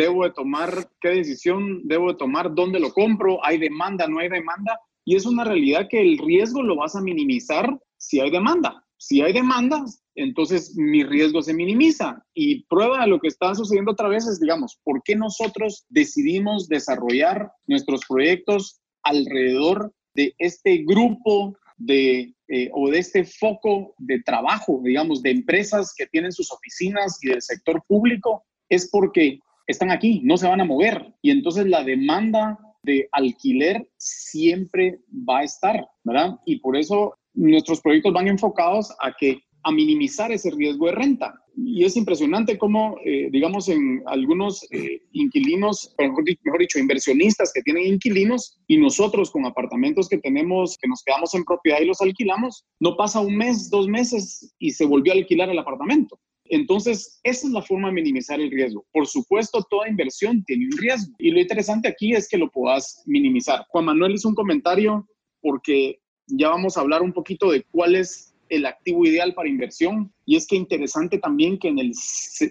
debo de tomar, qué decisión debo de tomar, dónde lo compro, hay demanda, no hay demanda. Y es una realidad que el riesgo lo vas a minimizar si hay demanda. Si hay demanda, entonces mi riesgo se minimiza. Y prueba de lo que está sucediendo otra vez es, digamos, ¿por qué nosotros decidimos desarrollar nuestros proyectos alrededor de este grupo de, eh, o de este foco de trabajo, digamos, de empresas que tienen sus oficinas y del sector público? Es porque están aquí, no se van a mover. Y entonces la demanda de alquiler siempre va a estar, ¿verdad? Y por eso nuestros proyectos van enfocados a que a minimizar ese riesgo de renta. Y es impresionante cómo, eh, digamos, en algunos eh, inquilinos, mejor, dicho, inversionistas que tienen inquilinos y nosotros con apartamentos que tenemos, que nos quedamos en propiedad y los alquilamos, no pasa un mes, dos meses y se volvió a alquilar el apartamento. Entonces, esa es la forma de minimizar el riesgo. Por supuesto, toda inversión tiene un riesgo y lo interesante aquí es que lo puedas minimizar. Juan Manuel hizo un comentario porque ya vamos a hablar un poquito de cuál es el activo ideal para inversión. Y es que interesante también que en, el,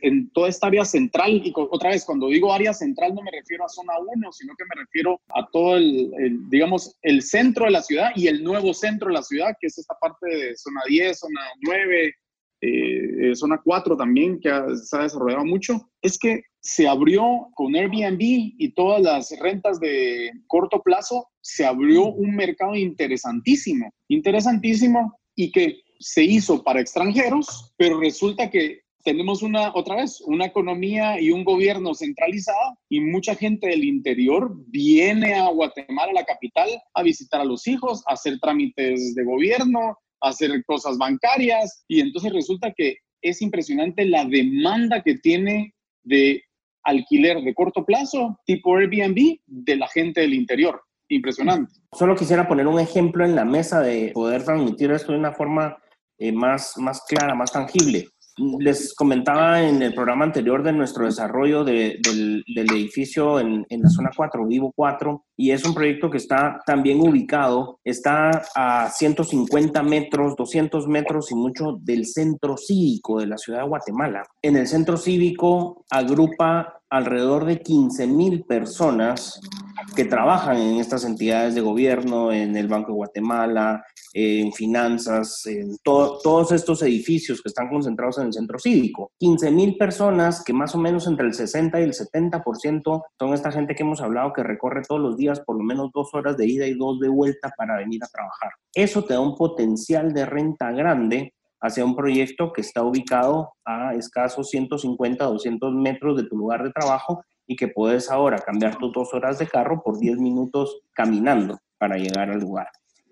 en toda esta área central, y otra vez, cuando digo área central no me refiero a zona 1, sino que me refiero a todo el, digamos, el centro de la ciudad y el nuevo centro de la ciudad, que es esta parte de zona 10, zona 9, eh, zona 4 también, que se ha desarrollado mucho, es que se abrió con Airbnb y todas las rentas de corto plazo, se abrió un mercado interesantísimo, interesantísimo y que se hizo para extranjeros, pero resulta que tenemos una, otra vez, una economía y un gobierno centralizado y mucha gente del interior viene a Guatemala, la capital, a visitar a los hijos, a hacer trámites de gobierno, a hacer cosas bancarias y entonces resulta que es impresionante la demanda que tiene de alquiler de corto plazo, tipo Airbnb, de la gente del interior. Impresionante. Solo quisiera poner un ejemplo en la mesa de poder transmitir esto de una forma eh, más, más clara, más tangible. Les comentaba en el programa anterior de nuestro desarrollo del, edificio en, en, la zona 4, Vivo 4, y es un proyecto que está también ubicado, está a 150 metros, 200 metros y mucho del centro cívico de la ciudad de Guatemala. En el centro cívico agrupa alrededor de 15 mil personas que trabajan en estas entidades de gobierno, en el Banco de Guatemala, en finanzas, en todos estos edificios que están concentrados en el centro cívico. 15 mil personas que más o menos entre el 60 y el 70% son esta gente que hemos hablado que recorre todos los días por lo menos dos horas de ida y dos de vuelta para venir a trabajar. Eso te da un potencial de renta grande hacia un proyecto que está ubicado a escasos 150, 200 metros de tu lugar de trabajo y que puedes ahora cambiar tus dos horas de carro por 10 minutos caminando para llegar al lugar.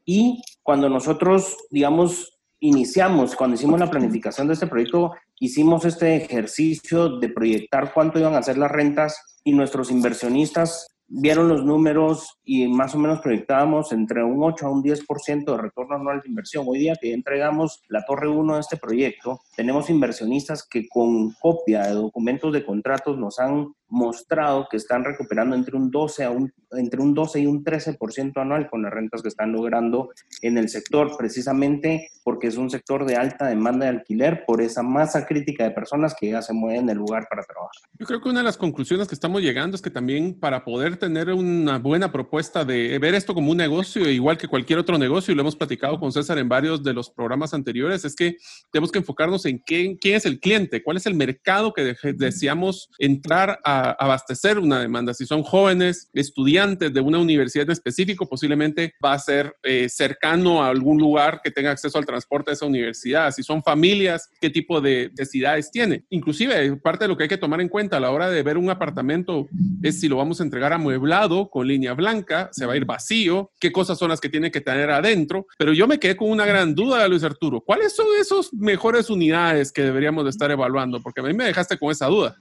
Y cuando nosotros, digamos, iniciamos, cuando hicimos la planificación de este proyecto, hicimos este ejercicio de proyectar cuánto iban a ser las rentas y nuestros inversionistas vieron los números y más o menos proyectábamos entre un 8 a un 10% de retorno anual de inversión. Hoy día que entregamos la torre 1 de este proyecto, tenemos inversionistas que con copia de documentos de contratos nos han mostrado que están recuperando entre un 12, a un, entre un 12 y un 13% anual con las rentas que están logrando en el sector, precisamente porque es un sector de alta demanda de alquiler por esa masa crítica de personas que ya se mueven en el lugar para trabajar. Yo creo que una de las conclusiones que estamos llegando es que también para poder tener una buena propuesta de ver esto como un negocio, igual que cualquier otro negocio, y lo hemos platicado con César en varios de los programas anteriores, es que tenemos que enfocarnos en quién, quién es el cliente, cuál es el mercado que deseamos entrar a abastecer una demanda. Si son jóvenes, estudiantes de una universidad en específico, posiblemente va a ser eh, cercano a algún lugar que tenga acceso al transporte de esa universidad. Si son familias, qué tipo de necesidades tiene. Inclusive, parte de lo que hay que tomar en cuenta a la hora de ver un apartamento es si lo vamos a entregar amueblado con línea blanca, se va a ir vacío, qué cosas son las que tiene que tener adentro. Pero yo me quedé con una gran duda, Luis Arturo. ¿Cuáles son esos mejores unidades que deberíamos de estar evaluando? Porque a mí me dejaste con esa duda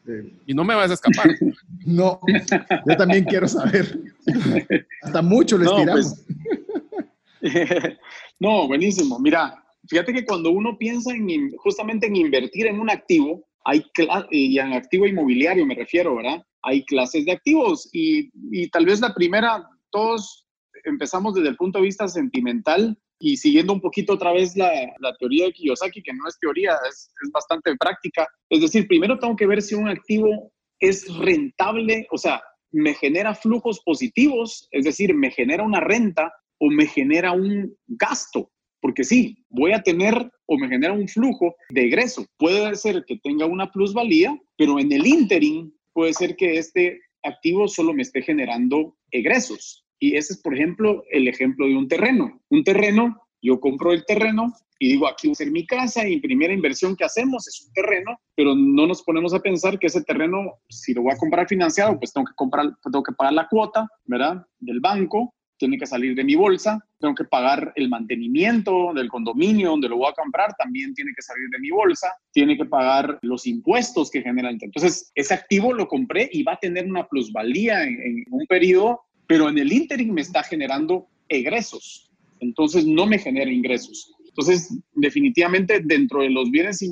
y no me vas a escapar. No, yo también quiero saber. Hasta mucho les no, tiramos. Pues, no, buenísimo. Mira, fíjate que cuando uno piensa en justamente en invertir en un activo, hay y en activo inmobiliario me refiero, ¿verdad? Hay clases de activos y, y tal vez la primera, todos empezamos desde el punto de vista sentimental y siguiendo un poquito otra vez la, la, teoría de Kiyosaki, que no es teoría, es, bastante práctica. Es decir, primero tengo que ver si un activo es rentable, o sea, me genera flujos positivos, es decir, me genera una renta o me genera un gasto. Porque sí, voy a tener o me genera un flujo de egreso. Puede ser que tenga una plusvalía, pero en el interim puede ser que este activo solo me esté generando egresos. Y ese es, por ejemplo, el ejemplo de un terreno. Un terreno, yo compro el terreno, y digo, aquí va a ser mi casa y primera inversión que hacemos es un terreno, pero no nos ponemos a pensar que ese terreno, si lo voy a comprar financiado, pues tengo que comprar, tengo que pagar la cuota, ¿verdad? Del banco tiene que salir de mi bolsa, tengo que pagar el mantenimiento del condominio donde lo voy a comprar, también tiene que salir de mi bolsa, tiene que pagar los impuestos que genera. Entonces, ese activo lo compré y va a tener una plusvalía en, en un periodo, pero en el interim me está generando egresos. Entonces, no me genera ingresos. Entonces, definitivamente dentro de los bienes, eh,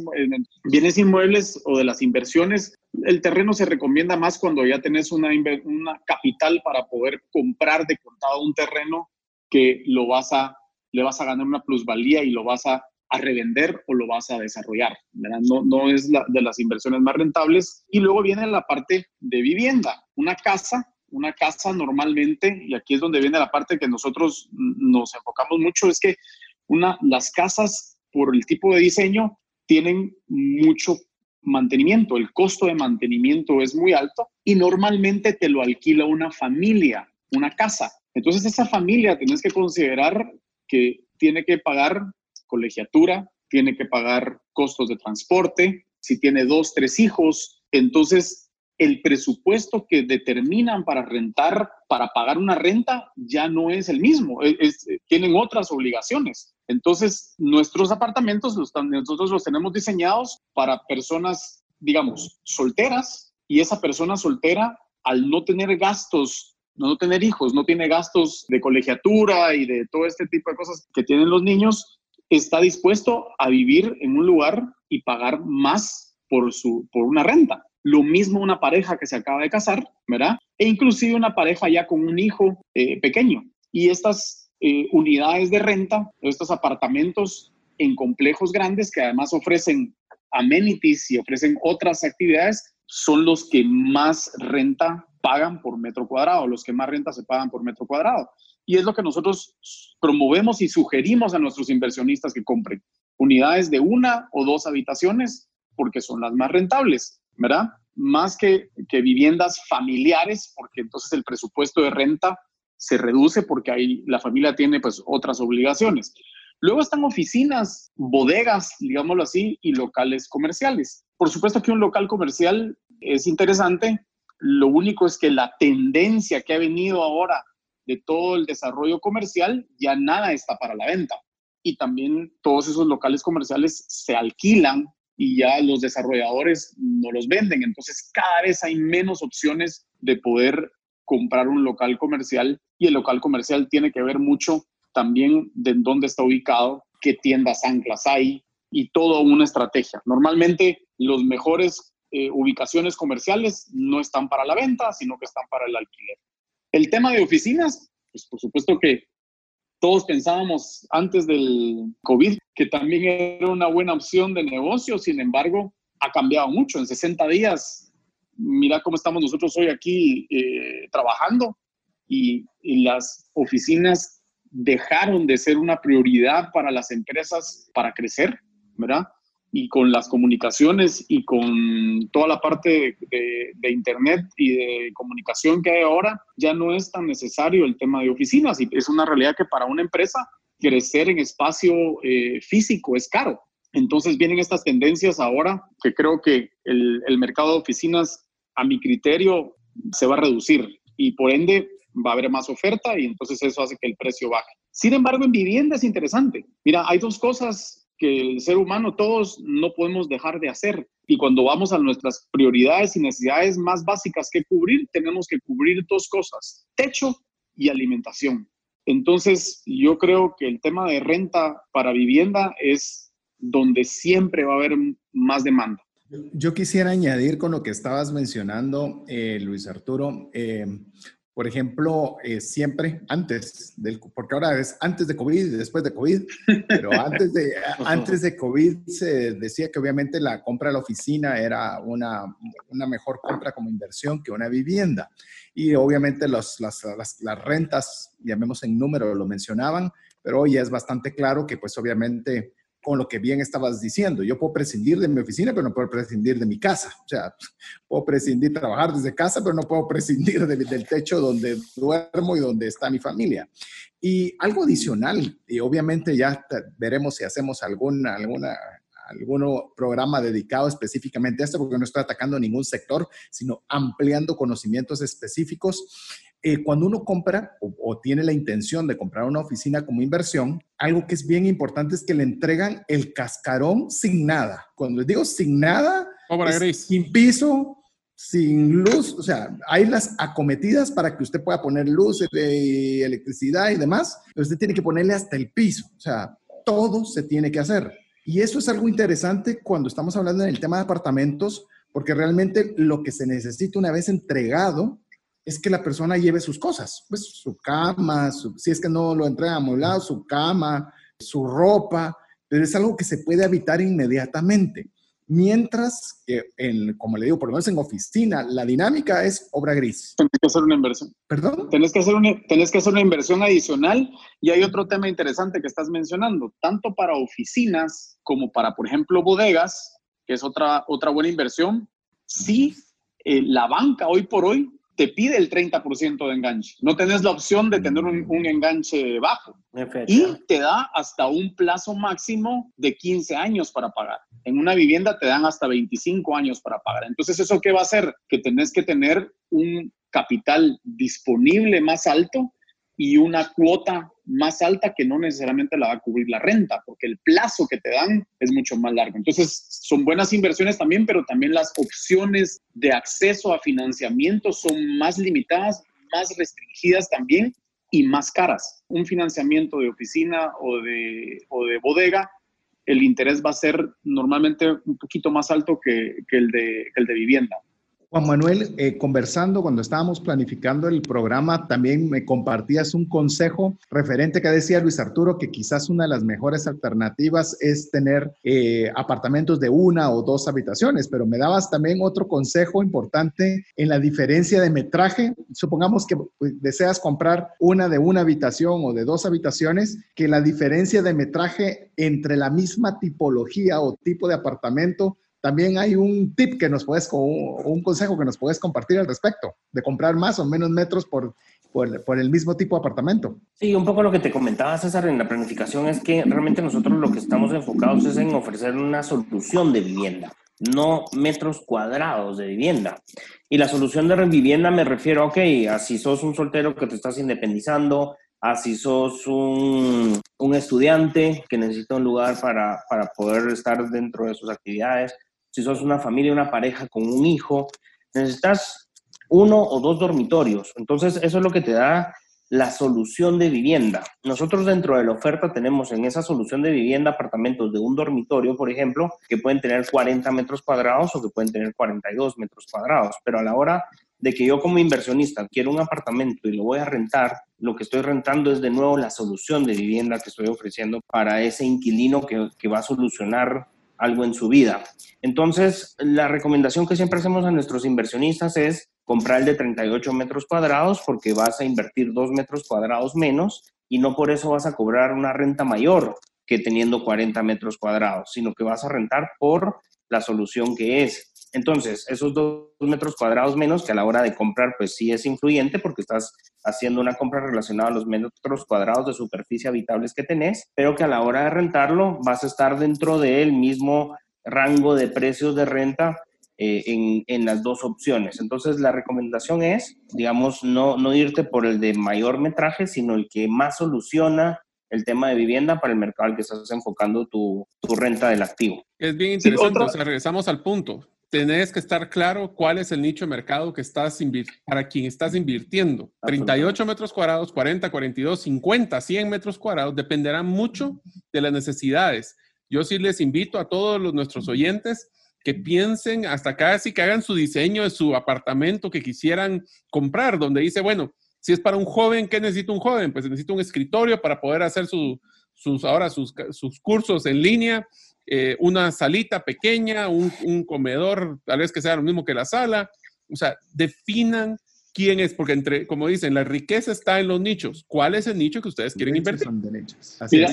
bienes inmuebles o de las inversiones, el terreno se recomienda más cuando ya tenés una, una capital para poder comprar de contado un terreno que lo vas a, le vas a ganar una plusvalía y lo vas a, a revender o lo vas a desarrollar. No, no es de las inversiones más rentables. Y luego viene la parte de vivienda. Una casa una casa normalmente, y aquí es donde viene la parte que nosotros nos enfocamos mucho, es que una, las casas, por el tipo de diseño, tienen mucho mantenimiento. El costo de mantenimiento es muy alto y normalmente te lo alquila una familia, una casa. Entonces esa familia tienes que considerar que tiene que pagar colegiatura, tiene que pagar costos de transporte, si tiene dos, tres hijos, entonces el presupuesto que determinan para rentar, para pagar una renta, ya no es el mismo, tienen otras obligaciones. Entonces, nuestros apartamentos, nosotros los tenemos diseñados para personas, digamos, solteras, y esa persona soltera, al no tener gastos, no tener hijos, no tiene gastos de colegiatura y de todo este tipo de cosas que tienen los niños, está dispuesto a vivir en un lugar y pagar más por, su, por una renta. Lo mismo una pareja que se acaba de casar, ¿verdad? E inclusive una pareja ya con un hijo eh, pequeño. Y estas eh, unidades de renta, estos apartamentos en complejos grandes que además ofrecen amenities y ofrecen otras actividades, son los que más renta pagan por metro cuadrado, los que más renta se pagan por metro cuadrado. Y es lo que nosotros promovemos y sugerimos a nuestros inversionistas que compren unidades de una o dos habitaciones porque son las más rentables. ¿Verdad? Más que, que viviendas familiares, porque entonces el presupuesto de renta se reduce porque ahí la familia tiene pues otras obligaciones. Luego están oficinas, bodegas, digámoslo así, y locales comerciales. Por supuesto que un local comercial es interesante, lo único es que la tendencia que ha venido ahora de todo el desarrollo comercial, ya nada está para la venta. Y también todos esos locales comerciales se alquilan y ya los desarrolladores no los venden. Entonces cada vez hay menos opciones de poder comprar un local comercial y el local comercial tiene que ver mucho también de dónde está ubicado, qué tiendas anclas hay y toda una estrategia. Normalmente los mejores eh, ubicaciones comerciales no están para la venta, sino que están para el alquiler. El tema de oficinas, pues por supuesto que todos pensábamos antes del COVID que también era una buena opción de negocio, sin embargo, ha cambiado mucho. En 60 días, mira cómo estamos nosotros hoy aquí eh, trabajando y, y las oficinas dejaron de ser una prioridad para las empresas para crecer, ¿verdad? Y con las comunicaciones y con toda la parte de, Internet y de comunicación que hay ahora, ya no es tan necesario el tema de oficinas. Y es una realidad que para una empresa crecer en espacio eh, físico es caro. Entonces vienen estas tendencias ahora que creo que el, el mercado de oficinas, a mi criterio, se va a reducir y por ende va a haber más oferta y entonces eso hace que el precio baje. Sin embargo, en vivienda es interesante. Mira, hay dos cosas el ser humano todos no podemos dejar de hacer. Y cuando vamos a nuestras prioridades y necesidades más básicas que cubrir, tenemos que cubrir dos cosas, techo y alimentación. Entonces, yo creo que el tema de renta para vivienda es donde siempre va a haber más demanda. Yo quisiera añadir con lo que estabas mencionando, eh, Luis Arturo, eh, por ejemplo, eh, siempre antes del, porque ahora es antes de COVID y después de COVID, pero antes de, antes de COVID se decía que obviamente la compra de la oficina era una, una mejor compra como inversión que una vivienda. Y obviamente los, las, las, las rentas, llamemos en número, lo mencionaban, pero hoy es bastante claro que pues obviamente con lo que bien estabas diciendo. Yo puedo prescindir de mi oficina, pero no puedo prescindir de mi casa. O sea, puedo prescindir de trabajar desde casa, pero no puedo prescindir del techo donde duermo y donde está mi familia. Y algo adicional, y obviamente ya veremos si hacemos alguna, alguna, algún programa dedicado específicamente a esto, porque no estoy atacando ningún sector, sino ampliando conocimientos específicos. Eh, cuando uno compra o, tiene la intención de comprar una oficina como inversión, algo que es bien importante es que le entregan el cascarón sin nada. Cuando les digo sin nada, sin piso, sin luz, o sea, hay las acometidas para que usted pueda poner luz, electricidad y demás, pero usted tiene que ponerle hasta el piso, o sea, todo se tiene que hacer. Y eso es algo interesante cuando estamos hablando en el tema de apartamentos, porque realmente lo que se necesita una vez entregado es que la persona lleve sus cosas, pues su cama, si es que no lo entrega amueblado, su cama, su ropa, pero es algo que se puede habitar inmediatamente. Mientras que, en, como le digo, por lo menos en oficina, la dinámica es obra gris. Tienes que hacer una inversión. ¿Perdón? Tienes que, hacer una, que hacer una inversión adicional y hay otro tema interesante que estás mencionando, tanto para oficinas como para, por ejemplo, bodegas, que es otra, otra buena inversión. Sí, eh, la banca hoy por hoy te pide el 30% de enganche. No tenés la opción de tener un, enganche bajo. Y te da hasta un plazo máximo de 15 años para pagar. En una vivienda te dan hasta 25 años para pagar. Entonces, ¿eso qué va a hacer? Que tenés que tener un capital disponible más alto y una cuota más alta que no necesariamente la va a cubrir la renta, porque el plazo que te dan es mucho más largo. Entonces, son buenas inversiones también, pero también las opciones de acceso a financiamiento son más limitadas, más restringidas también y más caras. Un financiamiento de oficina o de, o de bodega, el interés va a ser normalmente un poquito más alto que, el, de, que el de vivienda. Juan Manuel, eh, conversando cuando estábamos planificando el programa, también me compartías un consejo referente que decía Luis Arturo que quizás una de las mejores alternativas es tener eh, apartamentos de una o dos habitaciones, pero me dabas también otro consejo importante en la diferencia de metraje. Supongamos que pues, deseas comprar una de una habitación o de dos habitaciones, que la diferencia de metraje entre la misma tipología o tipo de apartamento también hay un tip que nos puedes, un consejo que nos puedes compartir al respecto, de comprar más o menos metros por, por, el mismo tipo de apartamento. Sí, un poco lo que te comentaba César en la planificación es que realmente nosotros lo que estamos enfocados es en ofrecer una solución de vivienda, no metros cuadrados de vivienda. Y la solución de vivienda me refiero, ok, así sos un soltero que te estás independizando, así sos un, un estudiante que necesita un lugar para, para poder estar dentro de sus actividades, si sos una familia, una pareja con un hijo, necesitas uno o dos dormitorios. Entonces, eso es lo que te da la solución de vivienda. Nosotros dentro de la oferta tenemos en esa solución de vivienda apartamentos de un dormitorio, por ejemplo, que pueden tener 40 metros cuadrados o que pueden tener 42 metros cuadrados. Pero a la hora de que yo como inversionista quiero un apartamento y lo voy a rentar, lo que estoy rentando es de nuevo la solución de vivienda que estoy ofreciendo para ese inquilino que, que va a solucionar algo en su vida. Entonces, la recomendación que siempre hacemos a nuestros inversionistas es comprar el de 38 metros cuadrados porque vas a invertir 2 metros cuadrados menos y no por eso vas a cobrar una renta mayor que teniendo 40 metros cuadrados, sino que vas a rentar por la solución que es. Entonces, esos dos metros cuadrados menos, que a la hora de comprar, pues sí es influyente porque estás haciendo una compra relacionada a los metros cuadrados de superficie habitables que tenés, pero que a la hora de rentarlo vas a estar dentro del mismo rango de precios de renta eh, en, en, las dos opciones. Entonces, la recomendación es, digamos, no, no irte por el de mayor metraje, sino el que más soluciona el tema de vivienda para el mercado al que estás enfocando tu, tu renta del activo. Es bien interesante, o sea, regresamos al punto tenés que estar claro cuál es el nicho de mercado que estás para quien estás invirtiendo. 38 metros cuadrados, 40, 42, 50, 100 metros cuadrados, dependerá mucho de las necesidades. Yo sí les invito a todos los, nuestros oyentes que piensen hasta casi que hagan su diseño de su apartamento que quisieran comprar, donde dice, bueno, si es para un joven, ¿qué necesita un joven? Pues necesita un escritorio para poder hacer sus, ahora sus, sus cursos en línea eh, una salita pequeña, un, comedor, tal vez que sea lo mismo que la sala. O sea, definan quién es, porque entre, como dicen, la riqueza está en los nichos. ¿Cuál es el nicho que ustedes quieren invertir?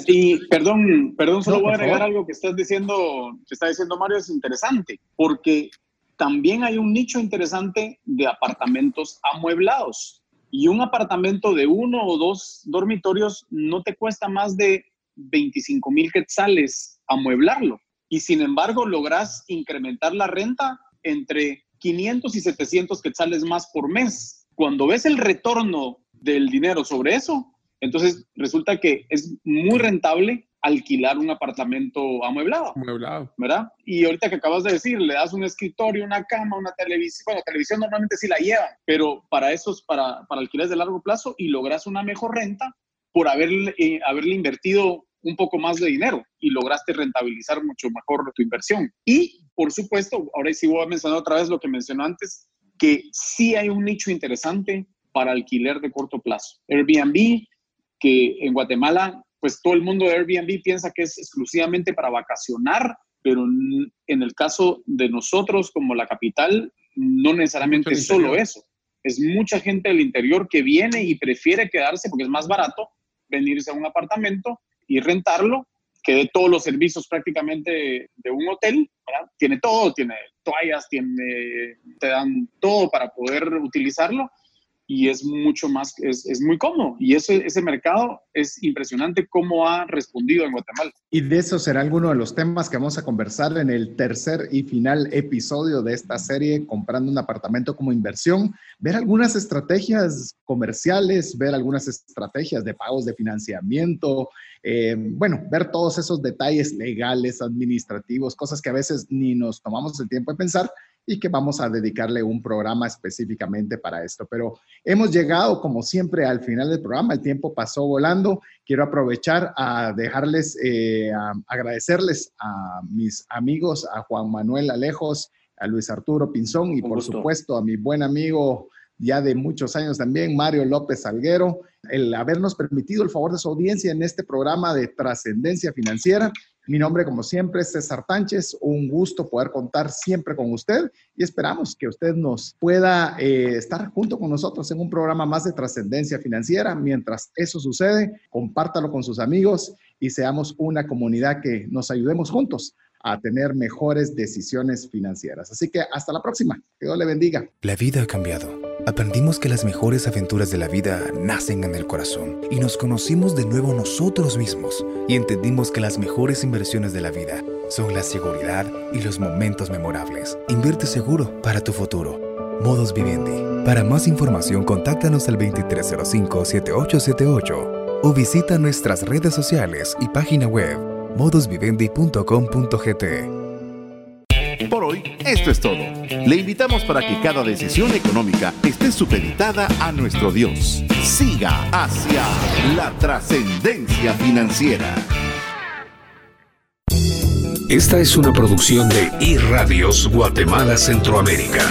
y perdón, perdón, solo voy a agregar algo que estás diciendo, que está diciendo Mario, es interesante, porque también hay un nicho interesante de apartamentos amueblados. Y un apartamento de uno o dos dormitorios no te cuesta más de 25 mil quetzales amueblarlo. Y sin embargo, logras incrementar la renta entre 500 y 700 quetzales más por mes cuando ves el retorno del dinero sobre eso, entonces resulta que es muy rentable alquilar un apartamento amueblado. Amueblado. ¿Verdad? Y ahorita que acabas de decir, le das un escritorio, una cama, una televisión. Bueno, la televisión normalmente sí la llevan, pero para eso es para, para alquileres de largo plazo y logras una mejor renta por haberle, eh, haberle invertido un poco más de dinero y lograste rentabilizar mucho mejor tu inversión. Y, por supuesto, ahora sí voy a mencionar otra vez lo que mencionó antes, que sí hay un nicho interesante para alquiler de corto plazo. Airbnb, que en Guatemala pues todo el mundo de Airbnb piensa que es exclusivamente para vacacionar, pero en el caso de nosotros como la capital, no necesariamente es solo eso. Es mucha gente del interior que viene y prefiere quedarse porque es más barato venirse a un apartamento y rentarlo, que de todos los servicios prácticamente de un hotel, tiene todo, tiene toallas, tiene, te dan todo para poder utilizarlo y es mucho más, es, es muy cómodo. Y ese, ese mercado es impresionante cómo ha respondido en Guatemala. Y de eso será alguno de los temas que vamos a conversar en el tercer y final episodio de esta serie, comprando un apartamento como inversión, ver algunas estrategias comerciales, ver algunas estrategias de pagos de financiamiento, eh, bueno, ver todos esos detalles legales, administrativos, cosas que a veces ni nos tomamos el tiempo de pensar y que vamos a dedicarle un programa específicamente para esto. Pero hemos llegado, como siempre, al final del programa. El tiempo pasó volando. Quiero aprovechar a dejarles, eh, a agradecerles a mis amigos, a Juan Manuel Alejos, a Luis Arturo Pinzón y, por supuesto, a mi buen amigo ya de muchos años también, Mario López Salguero, el habernos permitido el favor de su audiencia en este programa de trascendencia financiera. Mi nombre, como siempre, es César Tánchez. Un gusto poder contar siempre con usted y esperamos que usted nos pueda eh, estar junto con nosotros en un programa más de trascendencia financiera. Mientras eso sucede, compártalo con sus amigos y seamos una comunidad que nos ayudemos juntos a tener mejores decisiones financieras. Así que hasta la próxima. Que Dios le bendiga. La vida ha cambiado. Aprendimos que las mejores aventuras de la vida nacen en el corazón y nos conocimos de nuevo nosotros mismos y entendimos que las mejores inversiones de la vida son la seguridad y los momentos memorables. Invierte seguro para tu futuro. Modos Vivendi. Para más información, contáctanos al 2305-7878 o visita nuestras redes sociales y página web modusvivendi.com.gt. Por hoy, esto es todo. Le invitamos para que cada decisión económica esté supeditada a nuestro Dios. Siga hacia la trascendencia financiera. Esta es una producción de iRadios Guatemala Centroamérica.